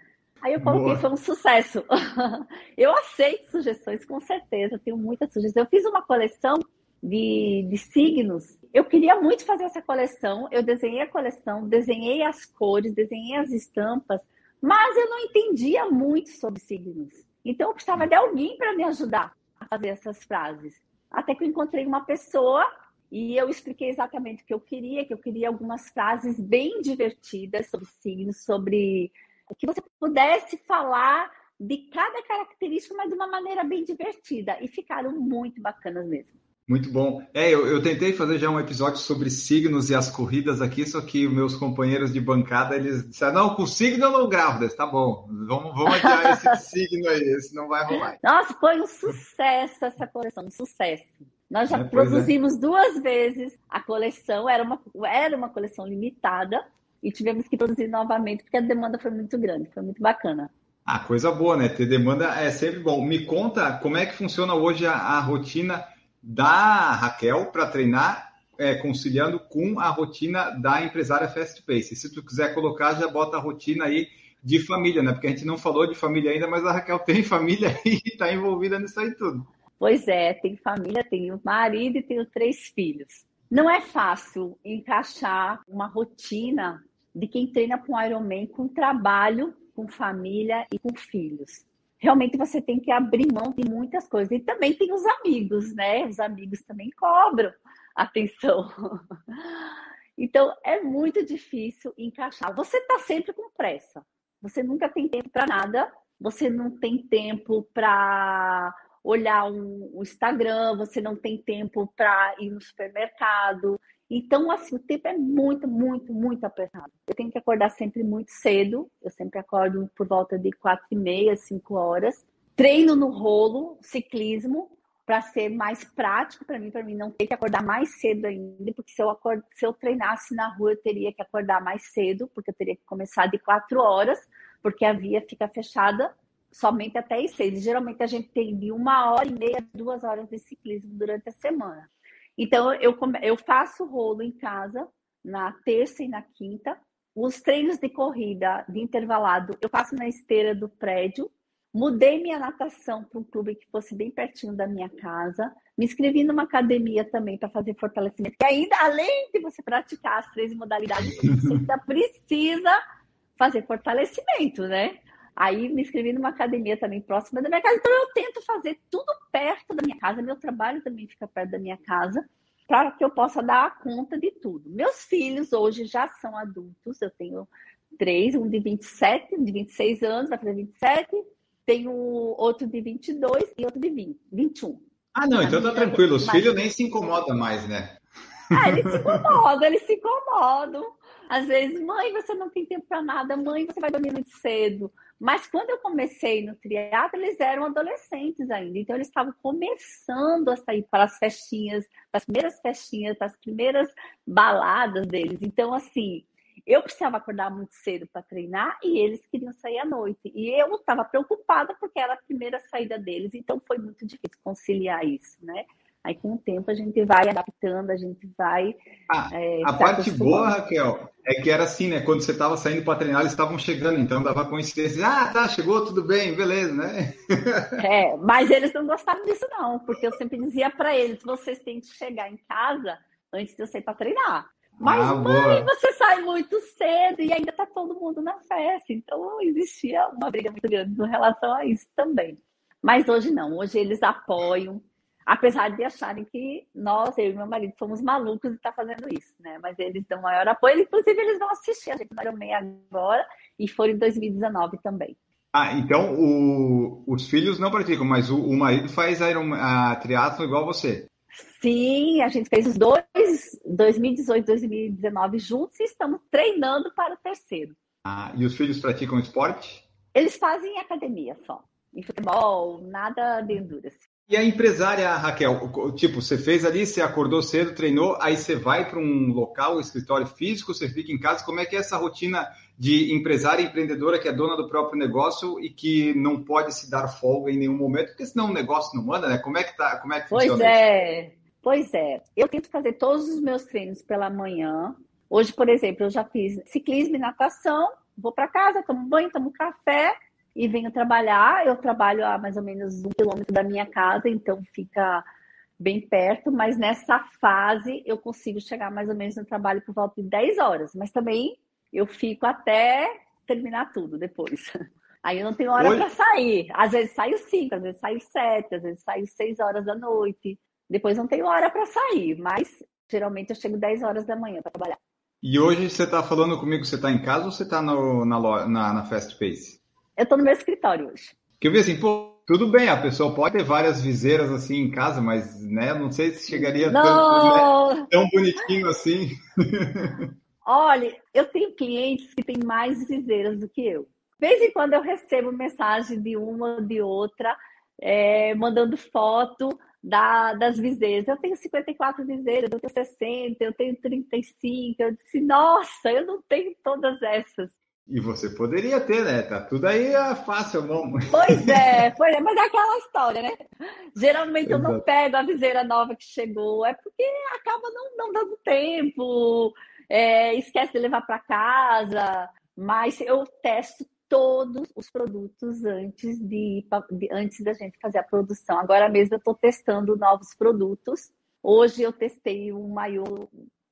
Aí eu coloquei, Boa. foi um sucesso. eu aceito sugestões, com certeza, tenho muitas sugestões. Eu fiz uma coleção de, de signos. Eu queria muito fazer essa coleção. Eu desenhei a coleção, desenhei as cores, desenhei as estampas, mas eu não entendia muito sobre signos. Então eu precisava de alguém para me ajudar a fazer essas frases. Até que eu encontrei uma pessoa e eu expliquei exatamente o que eu queria, que eu queria algumas frases bem divertidas sobre signos, sobre que você pudesse falar de cada característica, mas de uma maneira bem divertida. E ficaram muito bacanas mesmo. Muito bom. É, eu, eu, tentei fazer já um episódio sobre signos e as corridas aqui, só que meus companheiros de bancada, eles disseram, não, com signo eu não gravo, tá bom, vamos, vamos adiar esse signo aí, esse não vai rolar. Nossa, foi um sucesso essa coleção, um sucesso. Nós já é, é. produzimos é. duas vezes a coleção, era uma, era uma coleção limitada, e tivemos que produzir novamente porque a demanda foi muito grande, foi muito bacana. Ah, coisa boa, né? Ter demanda é sempre bom. Me conta como é que funciona hoje a, a rotina da Raquel para treinar, é, conciliando com a rotina da empresária Fast Pace. Se tu quiser colocar, já bota a rotina aí de família, né? Porque a gente não falou de família ainda, mas a Raquel tem família e está envolvida nisso aí tudo. Pois é, tem família, tenho marido e tenho três filhos. Não é fácil encaixar uma rotina de quem treina com Ironman com trabalho, com família e com filhos. Realmente você tem que abrir mão de muitas coisas. E também tem os amigos, né? Os amigos também cobram atenção. Então é muito difícil encaixar. Você está sempre com pressa. Você nunca tem tempo para nada. Você não tem tempo para olhar um, um Instagram. Você não tem tempo para ir no supermercado. Então, assim, o tempo é muito, muito, muito apertado. Eu tenho que acordar sempre muito cedo. Eu sempre acordo por volta de quatro e meia, cinco horas. Treino no rolo, ciclismo, para ser mais prático para mim, para mim não ter que acordar mais cedo ainda, porque se eu, acord... se eu treinasse na rua, eu teria que acordar mais cedo, porque eu teria que começar de quatro horas, porque a via fica fechada somente até as seis. Geralmente a gente tem de uma hora e meia, duas horas de ciclismo durante a semana. Então eu, eu faço rolo em casa na terça e na quinta. Os treinos de corrida de intervalado eu faço na esteira do prédio Mudei minha natação para um clube que fosse bem pertinho da minha casa. Me inscrevi numa academia também para fazer fortalecimento. Que ainda, além de você praticar as três modalidades, você ainda precisa fazer fortalecimento, né? Aí me inscrevi numa academia também próxima da minha casa. Então eu tento fazer tudo perto da minha casa. Meu trabalho também fica perto da minha casa para que eu possa dar conta de tudo. Meus filhos hoje já são adultos. Eu tenho três, um de 27, um de 26 anos, vai fazer 27 tem um outro de 22 e outro de 20, 21. Ah, não, então tá tranquilo. Os filhos nem se incomodam mais, né? Ah, eles se incomodam, eles se incomodam. Às vezes, mãe, você não tem tempo para nada, mãe, você vai dormir muito cedo. Mas quando eu comecei no triatlo, eles eram adolescentes ainda, então eles estavam começando a sair para as festinhas, para as primeiras festinhas, para as primeiras baladas deles. Então, assim, eu precisava acordar muito cedo para treinar e eles queriam sair à noite. E eu estava preocupada porque era a primeira saída deles, então foi muito difícil conciliar isso, né? Aí com o tempo a gente vai adaptando, a gente vai. Ah, é, a parte boa, Raquel, é que era assim, né? Quando você estava saindo para treinar, eles estavam chegando, então dava coincidência. Ah, tá, chegou, tudo bem, beleza, né? É, mas eles não gostavam disso, não, porque eu sempre dizia para eles: vocês têm que chegar em casa antes de eu sair para treinar. Mas, ah, mãe, boa. você sai muito cedo e ainda tá todo mundo na festa. Então, existia uma briga muito grande com relação a isso também. Mas hoje não, hoje eles apoiam, apesar de acharem que nós, eu e meu marido, somos malucos e tá fazendo isso, né? Mas eles dão maior apoio, inclusive eles vão assistir a gente no Iron agora e foram em 2019 também. Ah, então o, os filhos não praticam, mas o, o marido faz Iron, a triatlo igual você. Sim, a gente fez os dois, 2018 2019 juntos e estamos treinando para o terceiro. Ah, e os filhos praticam esporte? Eles fazem academia só. Em futebol, nada de endurance. E a empresária, Raquel, tipo, você fez ali, você acordou cedo, treinou, aí você vai para um local, um escritório físico, você fica em casa. Como é que é essa rotina de empresária empreendedora que é dona do próprio negócio e que não pode se dar folga em nenhum momento, porque senão o negócio não manda, né? Como é que tá? Como é que pois funciona? Pois é, isso? pois é. Eu tento fazer todos os meus treinos pela manhã. Hoje, por exemplo, eu já fiz ciclismo e natação. Vou para casa, tomo banho, tomo café e venho trabalhar. Eu trabalho a mais ou menos um quilômetro da minha casa, então fica bem perto, mas nessa fase eu consigo chegar mais ou menos no trabalho por volta de 10 horas, mas também eu fico até terminar tudo depois. Aí eu não tenho hora para sair. Às vezes saio 5, às vezes saio 7, às vezes saio 6 horas da noite. Depois não tenho hora para sair, mas geralmente eu chego 10 horas da manhã para trabalhar. E hoje você está falando comigo, você está em casa ou você está na, na, na Fast Pace? Eu estou no meu escritório hoje. Que eu vi assim, pô, tudo bem, a pessoa pode ter várias viseiras assim em casa, mas né, não sei se chegaria tão, né, tão bonitinho assim. Olha, eu tenho clientes que têm mais viseiras do que eu. De vez em quando eu recebo mensagem de uma ou de outra, é, mandando foto da, das viseiras. Eu tenho 54 viseiras, eu tenho 60, eu tenho 35. Eu disse, nossa, eu não tenho todas essas. E você poderia ter, né? Tá tudo aí é fácil, não. Pois é, pois é, mas é aquela história, né? Geralmente Exato. eu não pego a viseira nova que chegou, é porque acaba não, não dando tempo, é, esquece de levar para casa, mas eu testo todos os produtos antes de, de, antes da gente fazer a produção. Agora mesmo eu estou testando novos produtos. Hoje eu testei um maiô,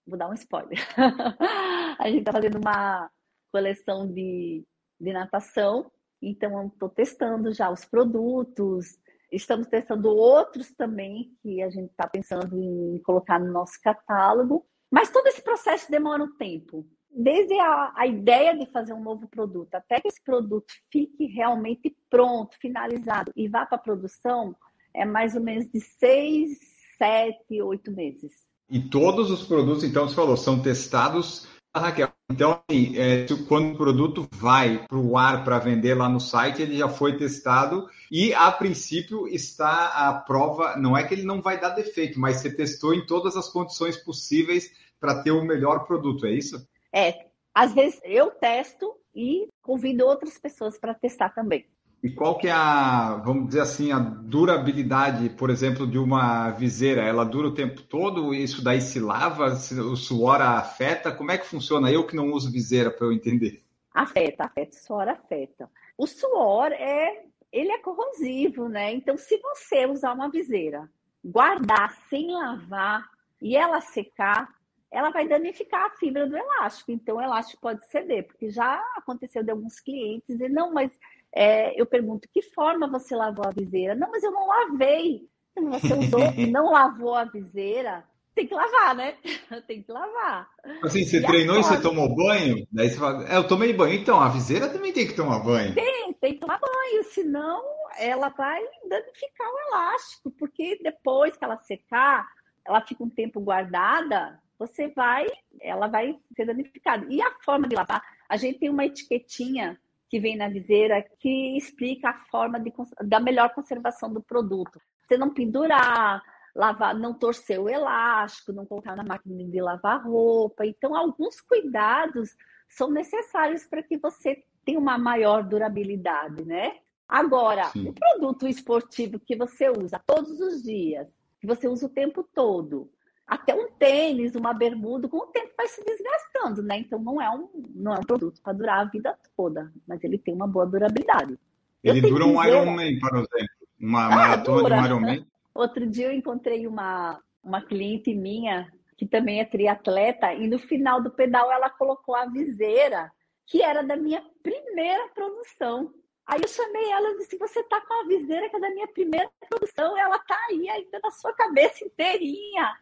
vou dar um spoiler. a gente está fazendo uma coleção de, de natação, então estou testando já os produtos, estamos testando outros também que a gente está pensando em colocar no nosso catálogo, mas todo esse processo demora um tempo. Desde a, a ideia de fazer um novo produto até que esse produto fique realmente pronto, finalizado e vá para a produção, é mais ou menos de seis, sete, oito meses. E todos os produtos, então, você falou, são testados Raquel, então, assim, é, quando o produto vai para o ar para vender lá no site, ele já foi testado e, a princípio, está a prova. Não é que ele não vai dar defeito, mas você testou em todas as condições possíveis para ter o melhor produto, é isso? É. Às vezes eu testo e convido outras pessoas para testar também. E qual que é a, vamos dizer assim, a durabilidade, por exemplo, de uma viseira? Ela dura o tempo todo? Isso daí se lava? O suor afeta? Como é que funciona? Eu que não uso viseira para eu entender. Afeta, afeta, suor afeta. O suor é, ele é corrosivo, né? Então, se você usar uma viseira, guardar sem lavar e ela secar, ela vai danificar a fibra do elástico. Então, o elástico pode ceder, porque já aconteceu de alguns clientes e não, mas é, eu pergunto, que forma você lavou a viseira? Não, mas eu não lavei. Você usou, não lavou a viseira, tem que lavar, né? tem que lavar. Assim, você e treinou e você tomou banho? Daí você fala, é, eu tomei banho. Então, a viseira também tem que tomar banho. Tem, tem que tomar banho, senão ela vai danificar o elástico, porque depois que ela secar, ela fica um tempo guardada, você vai, ela vai ser danificada. E a forma de lavar, a gente tem uma etiquetinha que vem na viseira que explica a forma de, da melhor conservação do produto. Você não pendurar, lavar, não torcer o elástico, não colocar na máquina de lavar roupa. Então, alguns cuidados são necessários para que você tenha uma maior durabilidade, né? Agora, Sim. o produto esportivo que você usa todos os dias, que você usa o tempo todo, até um tênis, uma bermuda, com o tempo vai se desgastando, né? Então não é um, não é um produto para durar a vida toda, mas ele tem uma boa durabilidade. Ele dura um dizer... Ironman, por exemplo, uma ah, maratona dura. de um. Outro dia eu encontrei uma, uma cliente minha que também é triatleta e no final do pedal ela colocou a viseira que era da minha primeira produção. Aí eu chamei ela e disse: Você tá com a viseira que é da minha primeira produção, ela tá aí ainda na sua cabeça inteirinha.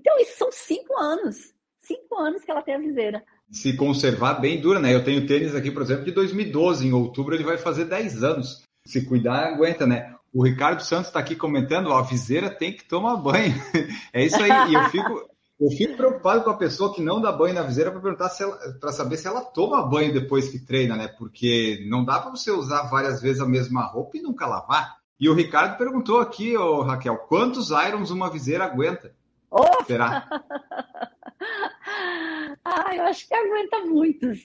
Então, isso são cinco anos. Cinco anos que ela tem a viseira. Se conservar bem dura, né? Eu tenho tênis aqui, por exemplo, de 2012. Em outubro ele vai fazer 10 anos. Se cuidar, aguenta, né? O Ricardo Santos está aqui comentando, ó, a viseira tem que tomar banho. é isso aí. E eu fico, eu fico preocupado com a pessoa que não dá banho na viseira para perguntar para saber se ela toma banho depois que treina, né? Porque não dá para você usar várias vezes a mesma roupa e nunca lavar. E o Ricardo perguntou aqui, ô, Raquel, quantos irons uma viseira aguenta? Oh! Será? ah, eu acho que aguenta muitos.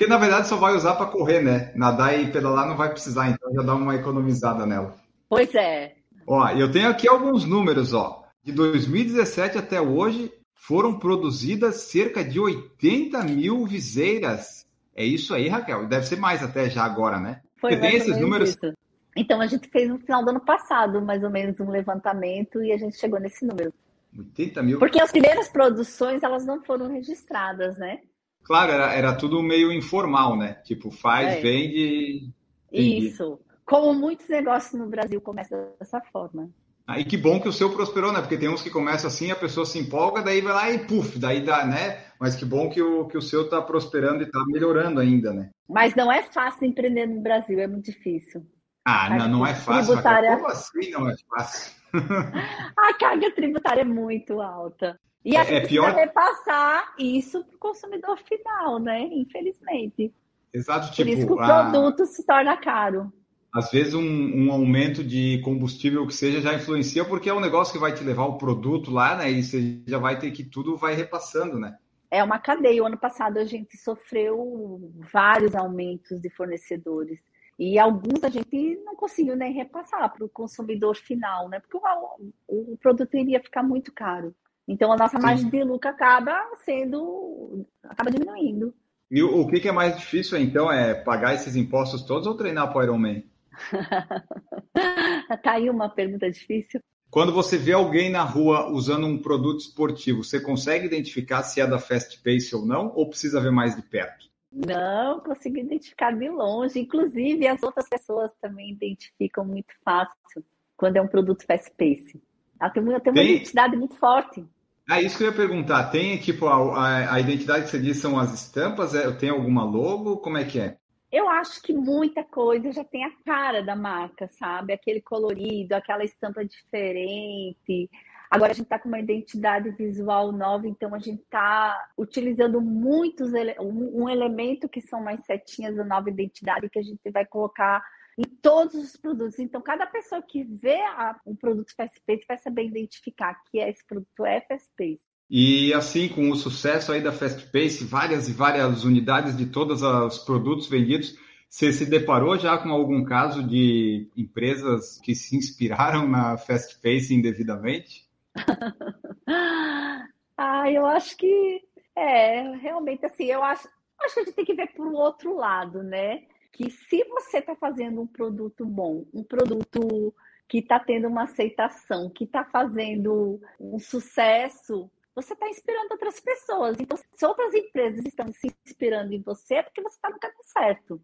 Porque na verdade só vai usar para correr, né? Nadar e pedalar não vai precisar, então já dá uma economizada nela. Pois é. Ó, eu tenho aqui alguns números, ó. De 2017 até hoje foram produzidas cerca de 80 mil viseiras. É isso aí, Raquel? Deve ser mais até já agora, né? Foi Você tem esses números? Isso. Então, a gente fez no final do ano passado, mais ou menos, um levantamento e a gente chegou nesse número. 80 mil? Porque as primeiras produções, elas não foram registradas, né? Claro, era, era tudo meio informal, né? Tipo, faz, é. vende... Isso. Como muitos negócios no Brasil começam dessa forma. Ah, e que bom que o seu prosperou, né? Porque tem uns que começam assim, a pessoa se empolga, daí vai lá e puf, daí dá, né? Mas que bom que o, que o seu está prosperando e está melhorando ainda, né? Mas não é fácil empreender no Brasil, é muito difícil. Ah, não, não é fácil. Tributária... Como assim não é fácil? a carga tributária é muito alta. E a é, gente é pior... repassar isso para o consumidor final, né? Infelizmente. Exato, tipo. Por isso que o a... produto se torna caro. Às vezes um, um, aumento de combustível que seja já influencia, porque é um negócio que vai te levar o produto lá, né? E você já vai ter que tudo vai repassando, né? É uma cadeia. O ano passado a gente sofreu vários aumentos de fornecedores. E alguns a gente não conseguiu nem repassar para o consumidor final, né? Porque o, o, produto iria ficar muito caro. Então a nossa Sim. margem de lucro acaba sendo. acaba diminuindo. E o, o que, que, é mais difícil, então? É pagar esses impostos todos ou treinar para o Ironman? tá aí uma pergunta difícil. Quando você vê alguém na rua usando um produto esportivo, você consegue identificar se é da Fast Pace ou não? Ou precisa ver mais de perto? Não, consigo identificar de longe. Inclusive, as outras pessoas também identificam muito fácil quando é um produto fast pace. Ela tem, uma, tem uma identidade muito forte. Ah, isso que eu ia perguntar. Tem, tipo, a, a, a identidade que você diz são as estampas? É, tem alguma logo? Como é que é? Eu acho que muita coisa já tem a cara da marca, sabe? Aquele colorido, aquela estampa diferente. Agora a gente está com uma identidade visual nova, então a gente está utilizando muitos ele um, um elemento que são mais setinhas da nova identidade que a gente vai colocar em todos os produtos. Então, cada pessoa que vê a, um produto Fastpace vai saber identificar que é esse produto é Fastpace. E assim, com o sucesso aí da Fastpace, várias e várias unidades de todos os produtos vendidos, você se deparou já com algum caso de empresas que se inspiraram na Fastpace indevidamente? ah, eu acho que é realmente assim. Eu acho, acho que a gente tem que ver por outro lado, né? Que se você está fazendo um produto bom, um produto que está tendo uma aceitação, que está fazendo um sucesso, você está inspirando outras pessoas. Então, se outras empresas estão se inspirando em você, é porque você está no caminho certo.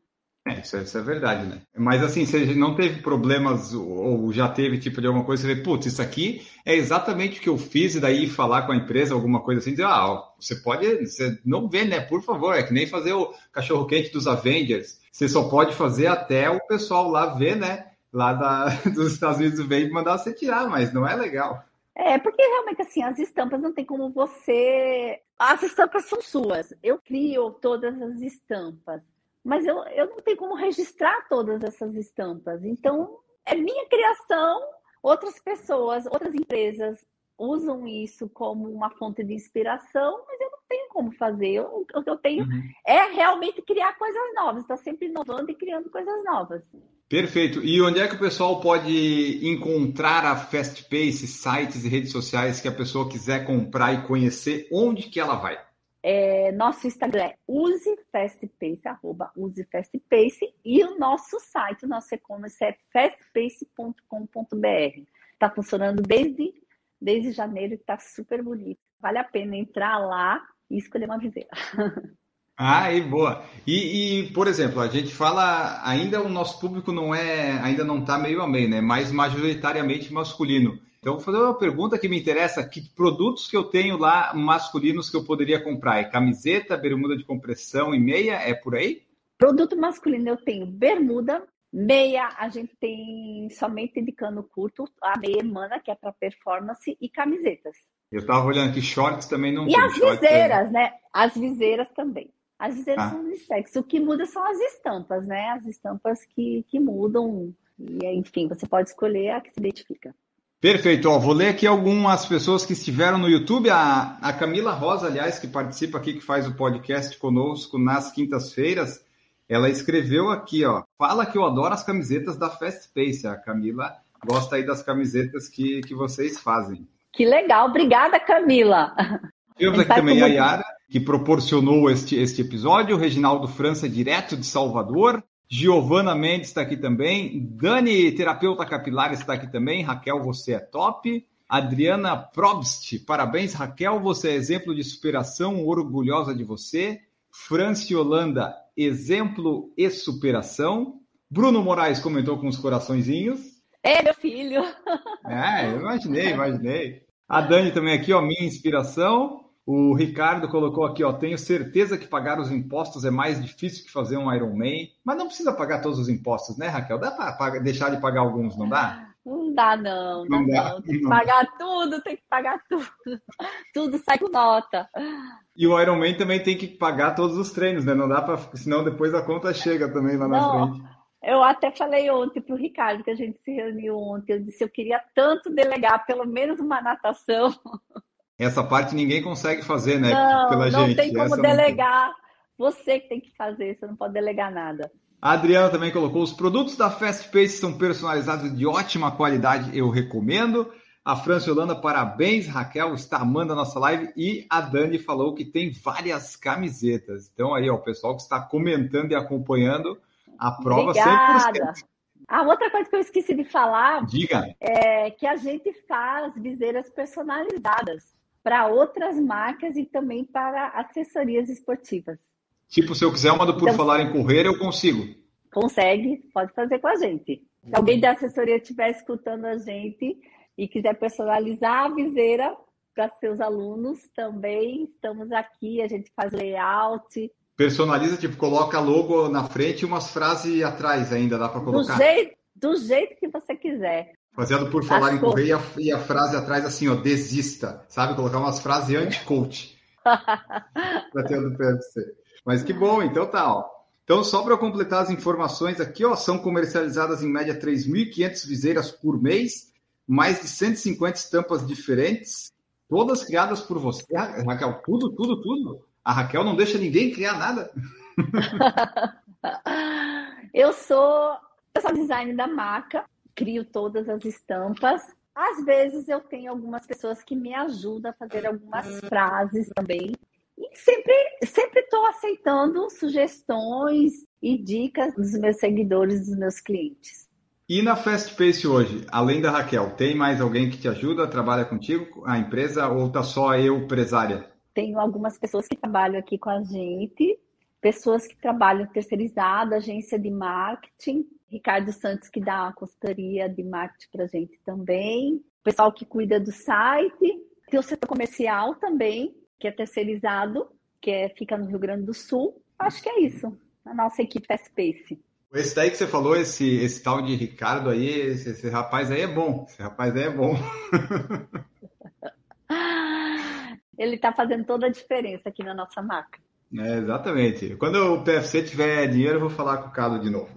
É, isso, é, isso, é verdade, né? Mas assim, você não teve problemas ou já teve tipo de alguma coisa, você vê, putz, isso aqui é exatamente o que eu fiz, e daí falar com a empresa alguma coisa assim, dizer, ah, você pode, você não vê, né? Por favor, é que nem fazer o cachorro quente dos Avengers. Você só pode fazer até o pessoal lá ver, né? Lá da, dos Estados Unidos vem e mandar você tirar, mas não é legal. É, porque realmente assim, as estampas não tem como você. As estampas são suas. Eu crio todas as estampas mas eu, eu não tenho como registrar todas essas estampas. Então, é minha criação, outras pessoas, outras empresas usam isso como uma fonte de inspiração, mas eu não tenho como fazer. O que eu tenho uhum. é realmente criar coisas novas, estar tá sempre inovando e criando coisas novas. Perfeito. E onde é que o pessoal pode encontrar a Fastpace, sites e redes sociais que a pessoa quiser comprar e conhecer? Onde que ela vai? É, nosso Instagram é usefastpace, arroba usefastpace, e o nosso site, o nosso e-commerce é fastpace.com.br. Está funcionando desde, desde janeiro e está super bonito. Vale a pena entrar lá e escolher uma viseira. Ah, e boa. E, e, por exemplo, a gente fala, ainda o nosso público não é, ainda não está meio a meio, né? Mais majoritariamente masculino. Então, vou fazer uma pergunta que me interessa: que produtos que eu tenho lá masculinos que eu poderia comprar? É camiseta, bermuda de compressão e meia? É por aí? Produto masculino eu tenho bermuda, meia a gente tem somente de cano curto, a meia mana, que é para performance, e camisetas. Eu estava olhando aqui, shorts também não e tem. E as viseiras, é... né? As viseiras também. As viseiras ah. são de sexo. O que muda são as estampas, né? As estampas que, que mudam. E, enfim, você pode escolher a que se identifica. Perfeito. Ó, vou ler aqui algumas pessoas que estiveram no YouTube. A, a Camila Rosa, aliás, que participa aqui, que faz o podcast conosco nas quintas-feiras, ela escreveu aqui, ó. Fala que eu adoro as camisetas da Fast Space. A Camila gosta aí das camisetas que, que vocês fazem. Que legal. Obrigada, Camila. Temos aqui também a Yara, que proporcionou este, este episódio. O Reginaldo França, direto de Salvador. Giovana Mendes está aqui também. Dani, terapeuta capilar, está aqui também. Raquel, você é top. Adriana Probst, parabéns, Raquel, você é exemplo de superação, orgulhosa de você. Franci Holanda, exemplo e superação. Bruno Moraes comentou com os coraçõezinhos. É, meu filho. É, eu imaginei, imaginei. A Dani também aqui, ó, minha inspiração. O Ricardo colocou aqui, ó, tenho certeza que pagar os impostos é mais difícil que fazer um Iron Man, mas não precisa pagar todos os impostos, né, Raquel? Dá para deixar de pagar alguns, não dá? Não dá, não. Não, dá, não. Tem que pagar tudo, tem que pagar tudo. Tudo sai com nota. E o Iron Man também tem que pagar todos os treinos, né? Não dá para, senão depois a conta chega também lá na não, frente. Eu até falei ontem para o Ricardo, que a gente se reuniu ontem, eu disse, eu queria tanto delegar pelo menos uma natação. Essa parte ninguém consegue fazer, né? Não, Pela não gente. tem como Essa delegar. Você que tem que fazer, você não pode delegar nada. A Adriana também colocou: os produtos da Fast Pace são personalizados de ótima qualidade, eu recomendo. A França Holanda, parabéns, Raquel, está amando a nossa live. E a Dani falou que tem várias camisetas. Então, aí, ó, o pessoal que está comentando e acompanhando, a prova Obrigada. 100%. A outra coisa que eu esqueci de falar Diga. é que a gente faz viseiras personalizadas para outras marcas e também para assessorias esportivas. Tipo, se eu quiser uma do Por então, Falar em Correr, eu consigo? Consegue, pode fazer com a gente. Se alguém da assessoria estiver escutando a gente e quiser personalizar a viseira para seus alunos, também estamos aqui, a gente faz layout. Personaliza, tipo, coloca logo na frente e umas frases atrás ainda, dá para colocar? Do jeito, do jeito que você quiser. Fazendo por falar As em correr e a, e a, frase atrás assim, ó, desista, sabe? Colocar umas frases anti-coach para ter do PFC. Mas que bom, então tá, ó. Então, só para completar as informações aqui, ó, são comercializadas em média 3.500 viseiras por mês, mais de 150 estampas diferentes, todas criadas por você, Raquel. Tudo, tudo, tudo. A Raquel não deixa ninguém criar nada. eu sou, eu sou design da marca, crio todas as estampas. Às vezes eu tenho algumas pessoas que me ajudam a fazer algumas frases também. E sempre sempre estou aceitando sugestões e dicas dos meus seguidores, dos meus clientes. E na Fast Pace hoje, além da Raquel, tem mais alguém que te ajuda, trabalha contigo, a empresa, ou tá só eu, empresária? Tenho algumas pessoas que trabalham aqui com a gente, pessoas que trabalham terceirizado, agência de marketing, Ricardo Santos que dá uma consultoria de marketing para gente também, pessoal que cuida do site, tem o setor comercial também, que é terceirizado, que é, fica no Rio Grande do Sul. Acho que é isso, a nossa equipe Space. Esse daí que você falou, esse, esse tal de Ricardo aí, esse, esse rapaz aí é bom. Esse rapaz aí é bom. Ele está fazendo toda a diferença aqui na nossa marca. É, exatamente. Quando o PFC tiver dinheiro, eu vou falar com o Carlos de novo.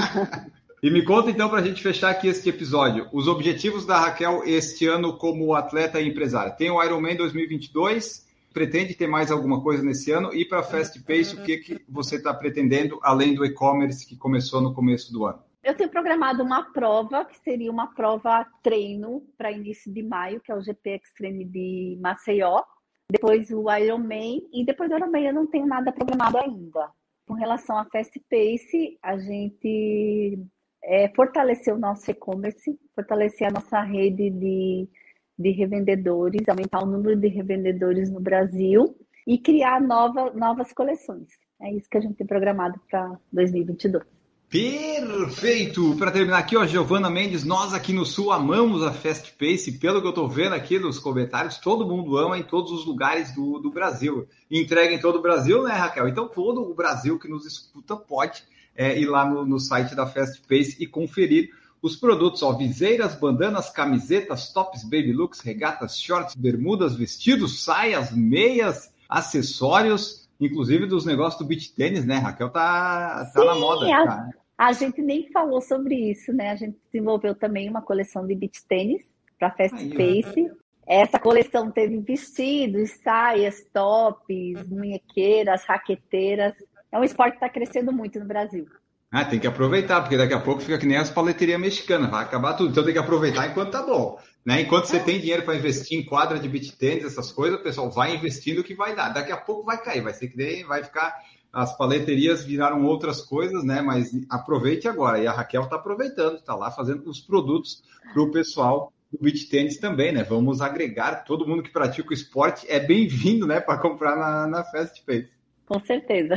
e me conta então para a gente fechar aqui este episódio. Os objetivos da Raquel este ano como atleta e empresária. Tem o Ironman 2022. Pretende ter mais alguma coisa nesse ano? E para a Fast Pace, o que, que você está pretendendo, além do e-commerce que começou no começo do ano? Eu tenho programado uma prova, que seria uma prova treino para início de maio, que é o GP Extreme de Maceió depois o Ironman, e depois do Ironman eu não tenho nada programado ainda. Com relação à Fast Pace, a gente é, fortalecer o nosso e-commerce, fortalecer a nossa rede de, de revendedores, aumentar o número de revendedores no Brasil e criar nova, novas coleções. É isso que a gente tem programado para 2022. Perfeito! Para terminar aqui, ó, Giovana Mendes, nós aqui no Sul amamos a Fast Pace, pelo que eu estou vendo aqui nos comentários, todo mundo ama em todos os lugares do, do Brasil. Entrega em todo o Brasil, né, Raquel? Então todo o Brasil que nos escuta pode é, ir lá no, no site da Fast Pace e conferir os produtos, ó, viseiras, bandanas, camisetas, tops, baby looks, regatas, shorts, bermudas, vestidos, saias, meias, acessórios, inclusive dos negócios do beach tênis, né? Raquel tá, tá Sim, na moda. Tá? A gente nem falou sobre isso, né? A gente desenvolveu também uma coleção de beach tênis para Fast Space. Essa coleção teve vestidos, saias, tops, munhequeiras, raqueteiras. É um esporte que está crescendo muito no Brasil. Ah, tem que aproveitar, porque daqui a pouco fica que nem as paleterias mexicanas, vai acabar tudo. Então tem que aproveitar enquanto tá bom. Né? Enquanto você tem dinheiro para investir em quadra de beach tênis, essas coisas, o pessoal vai investindo que vai dar. Daqui a pouco vai cair, vai ser que nem, vai ficar as paleterias viraram outras coisas, né? Mas aproveite agora. E a Raquel está aproveitando, está lá fazendo os produtos para o pessoal do beach tênis também, né? Vamos agregar todo mundo que pratica o esporte é bem-vindo, né? Para comprar na, na Fast Pace. Com certeza.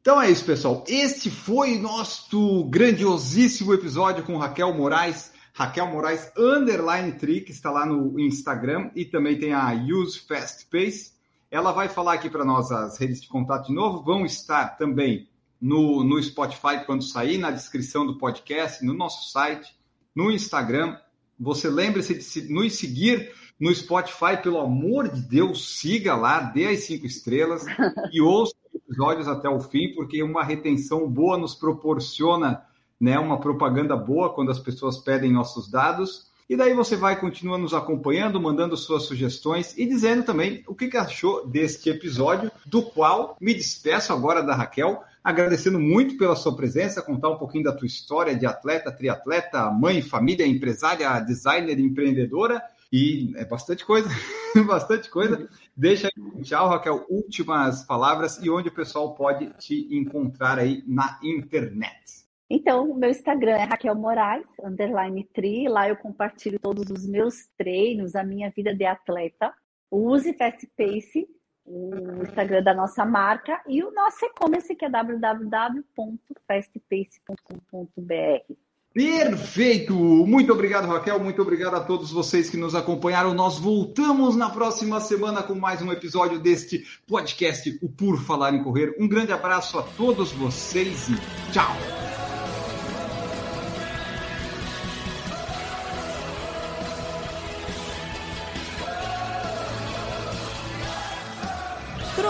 Então é isso, pessoal. Este foi nosso grandiosíssimo episódio com Raquel Moraes. Raquel Moraes Underline que está lá no Instagram, e também tem a Use Fast Pace. Ela vai falar aqui para nós as redes de contato de novo, vão estar também no, no Spotify quando sair, na descrição do podcast, no nosso site, no Instagram. Você lembre-se de nos seguir no Spotify, pelo amor de Deus, siga lá, dê as cinco estrelas e ouça os episódios até o fim, porque uma retenção boa nos proporciona né, uma propaganda boa quando as pessoas pedem nossos dados e daí você vai continuar nos acompanhando, mandando suas sugestões e dizendo também o que, que achou deste episódio, do qual me despeço agora da Raquel, agradecendo muito pela sua presença, contar um pouquinho da tua história de atleta, triatleta, mãe, família, empresária, designer, empreendedora. E é bastante coisa, bastante coisa. Deixa aí, tchau, Raquel, últimas palavras e onde o pessoal pode te encontrar aí na internet. Então, o meu Instagram é Raquel Moraes, underline tri. Lá eu compartilho todos os meus treinos, a minha vida de atleta. Use Fast Pace, o Instagram da nossa marca, e o nosso e-commerce, que é www.fastpace.com.br. Perfeito! Muito obrigado, Raquel. Muito obrigado a todos vocês que nos acompanharam. Nós voltamos na próxima semana com mais um episódio deste podcast, o Por Falar em Correr. Um grande abraço a todos vocês e tchau!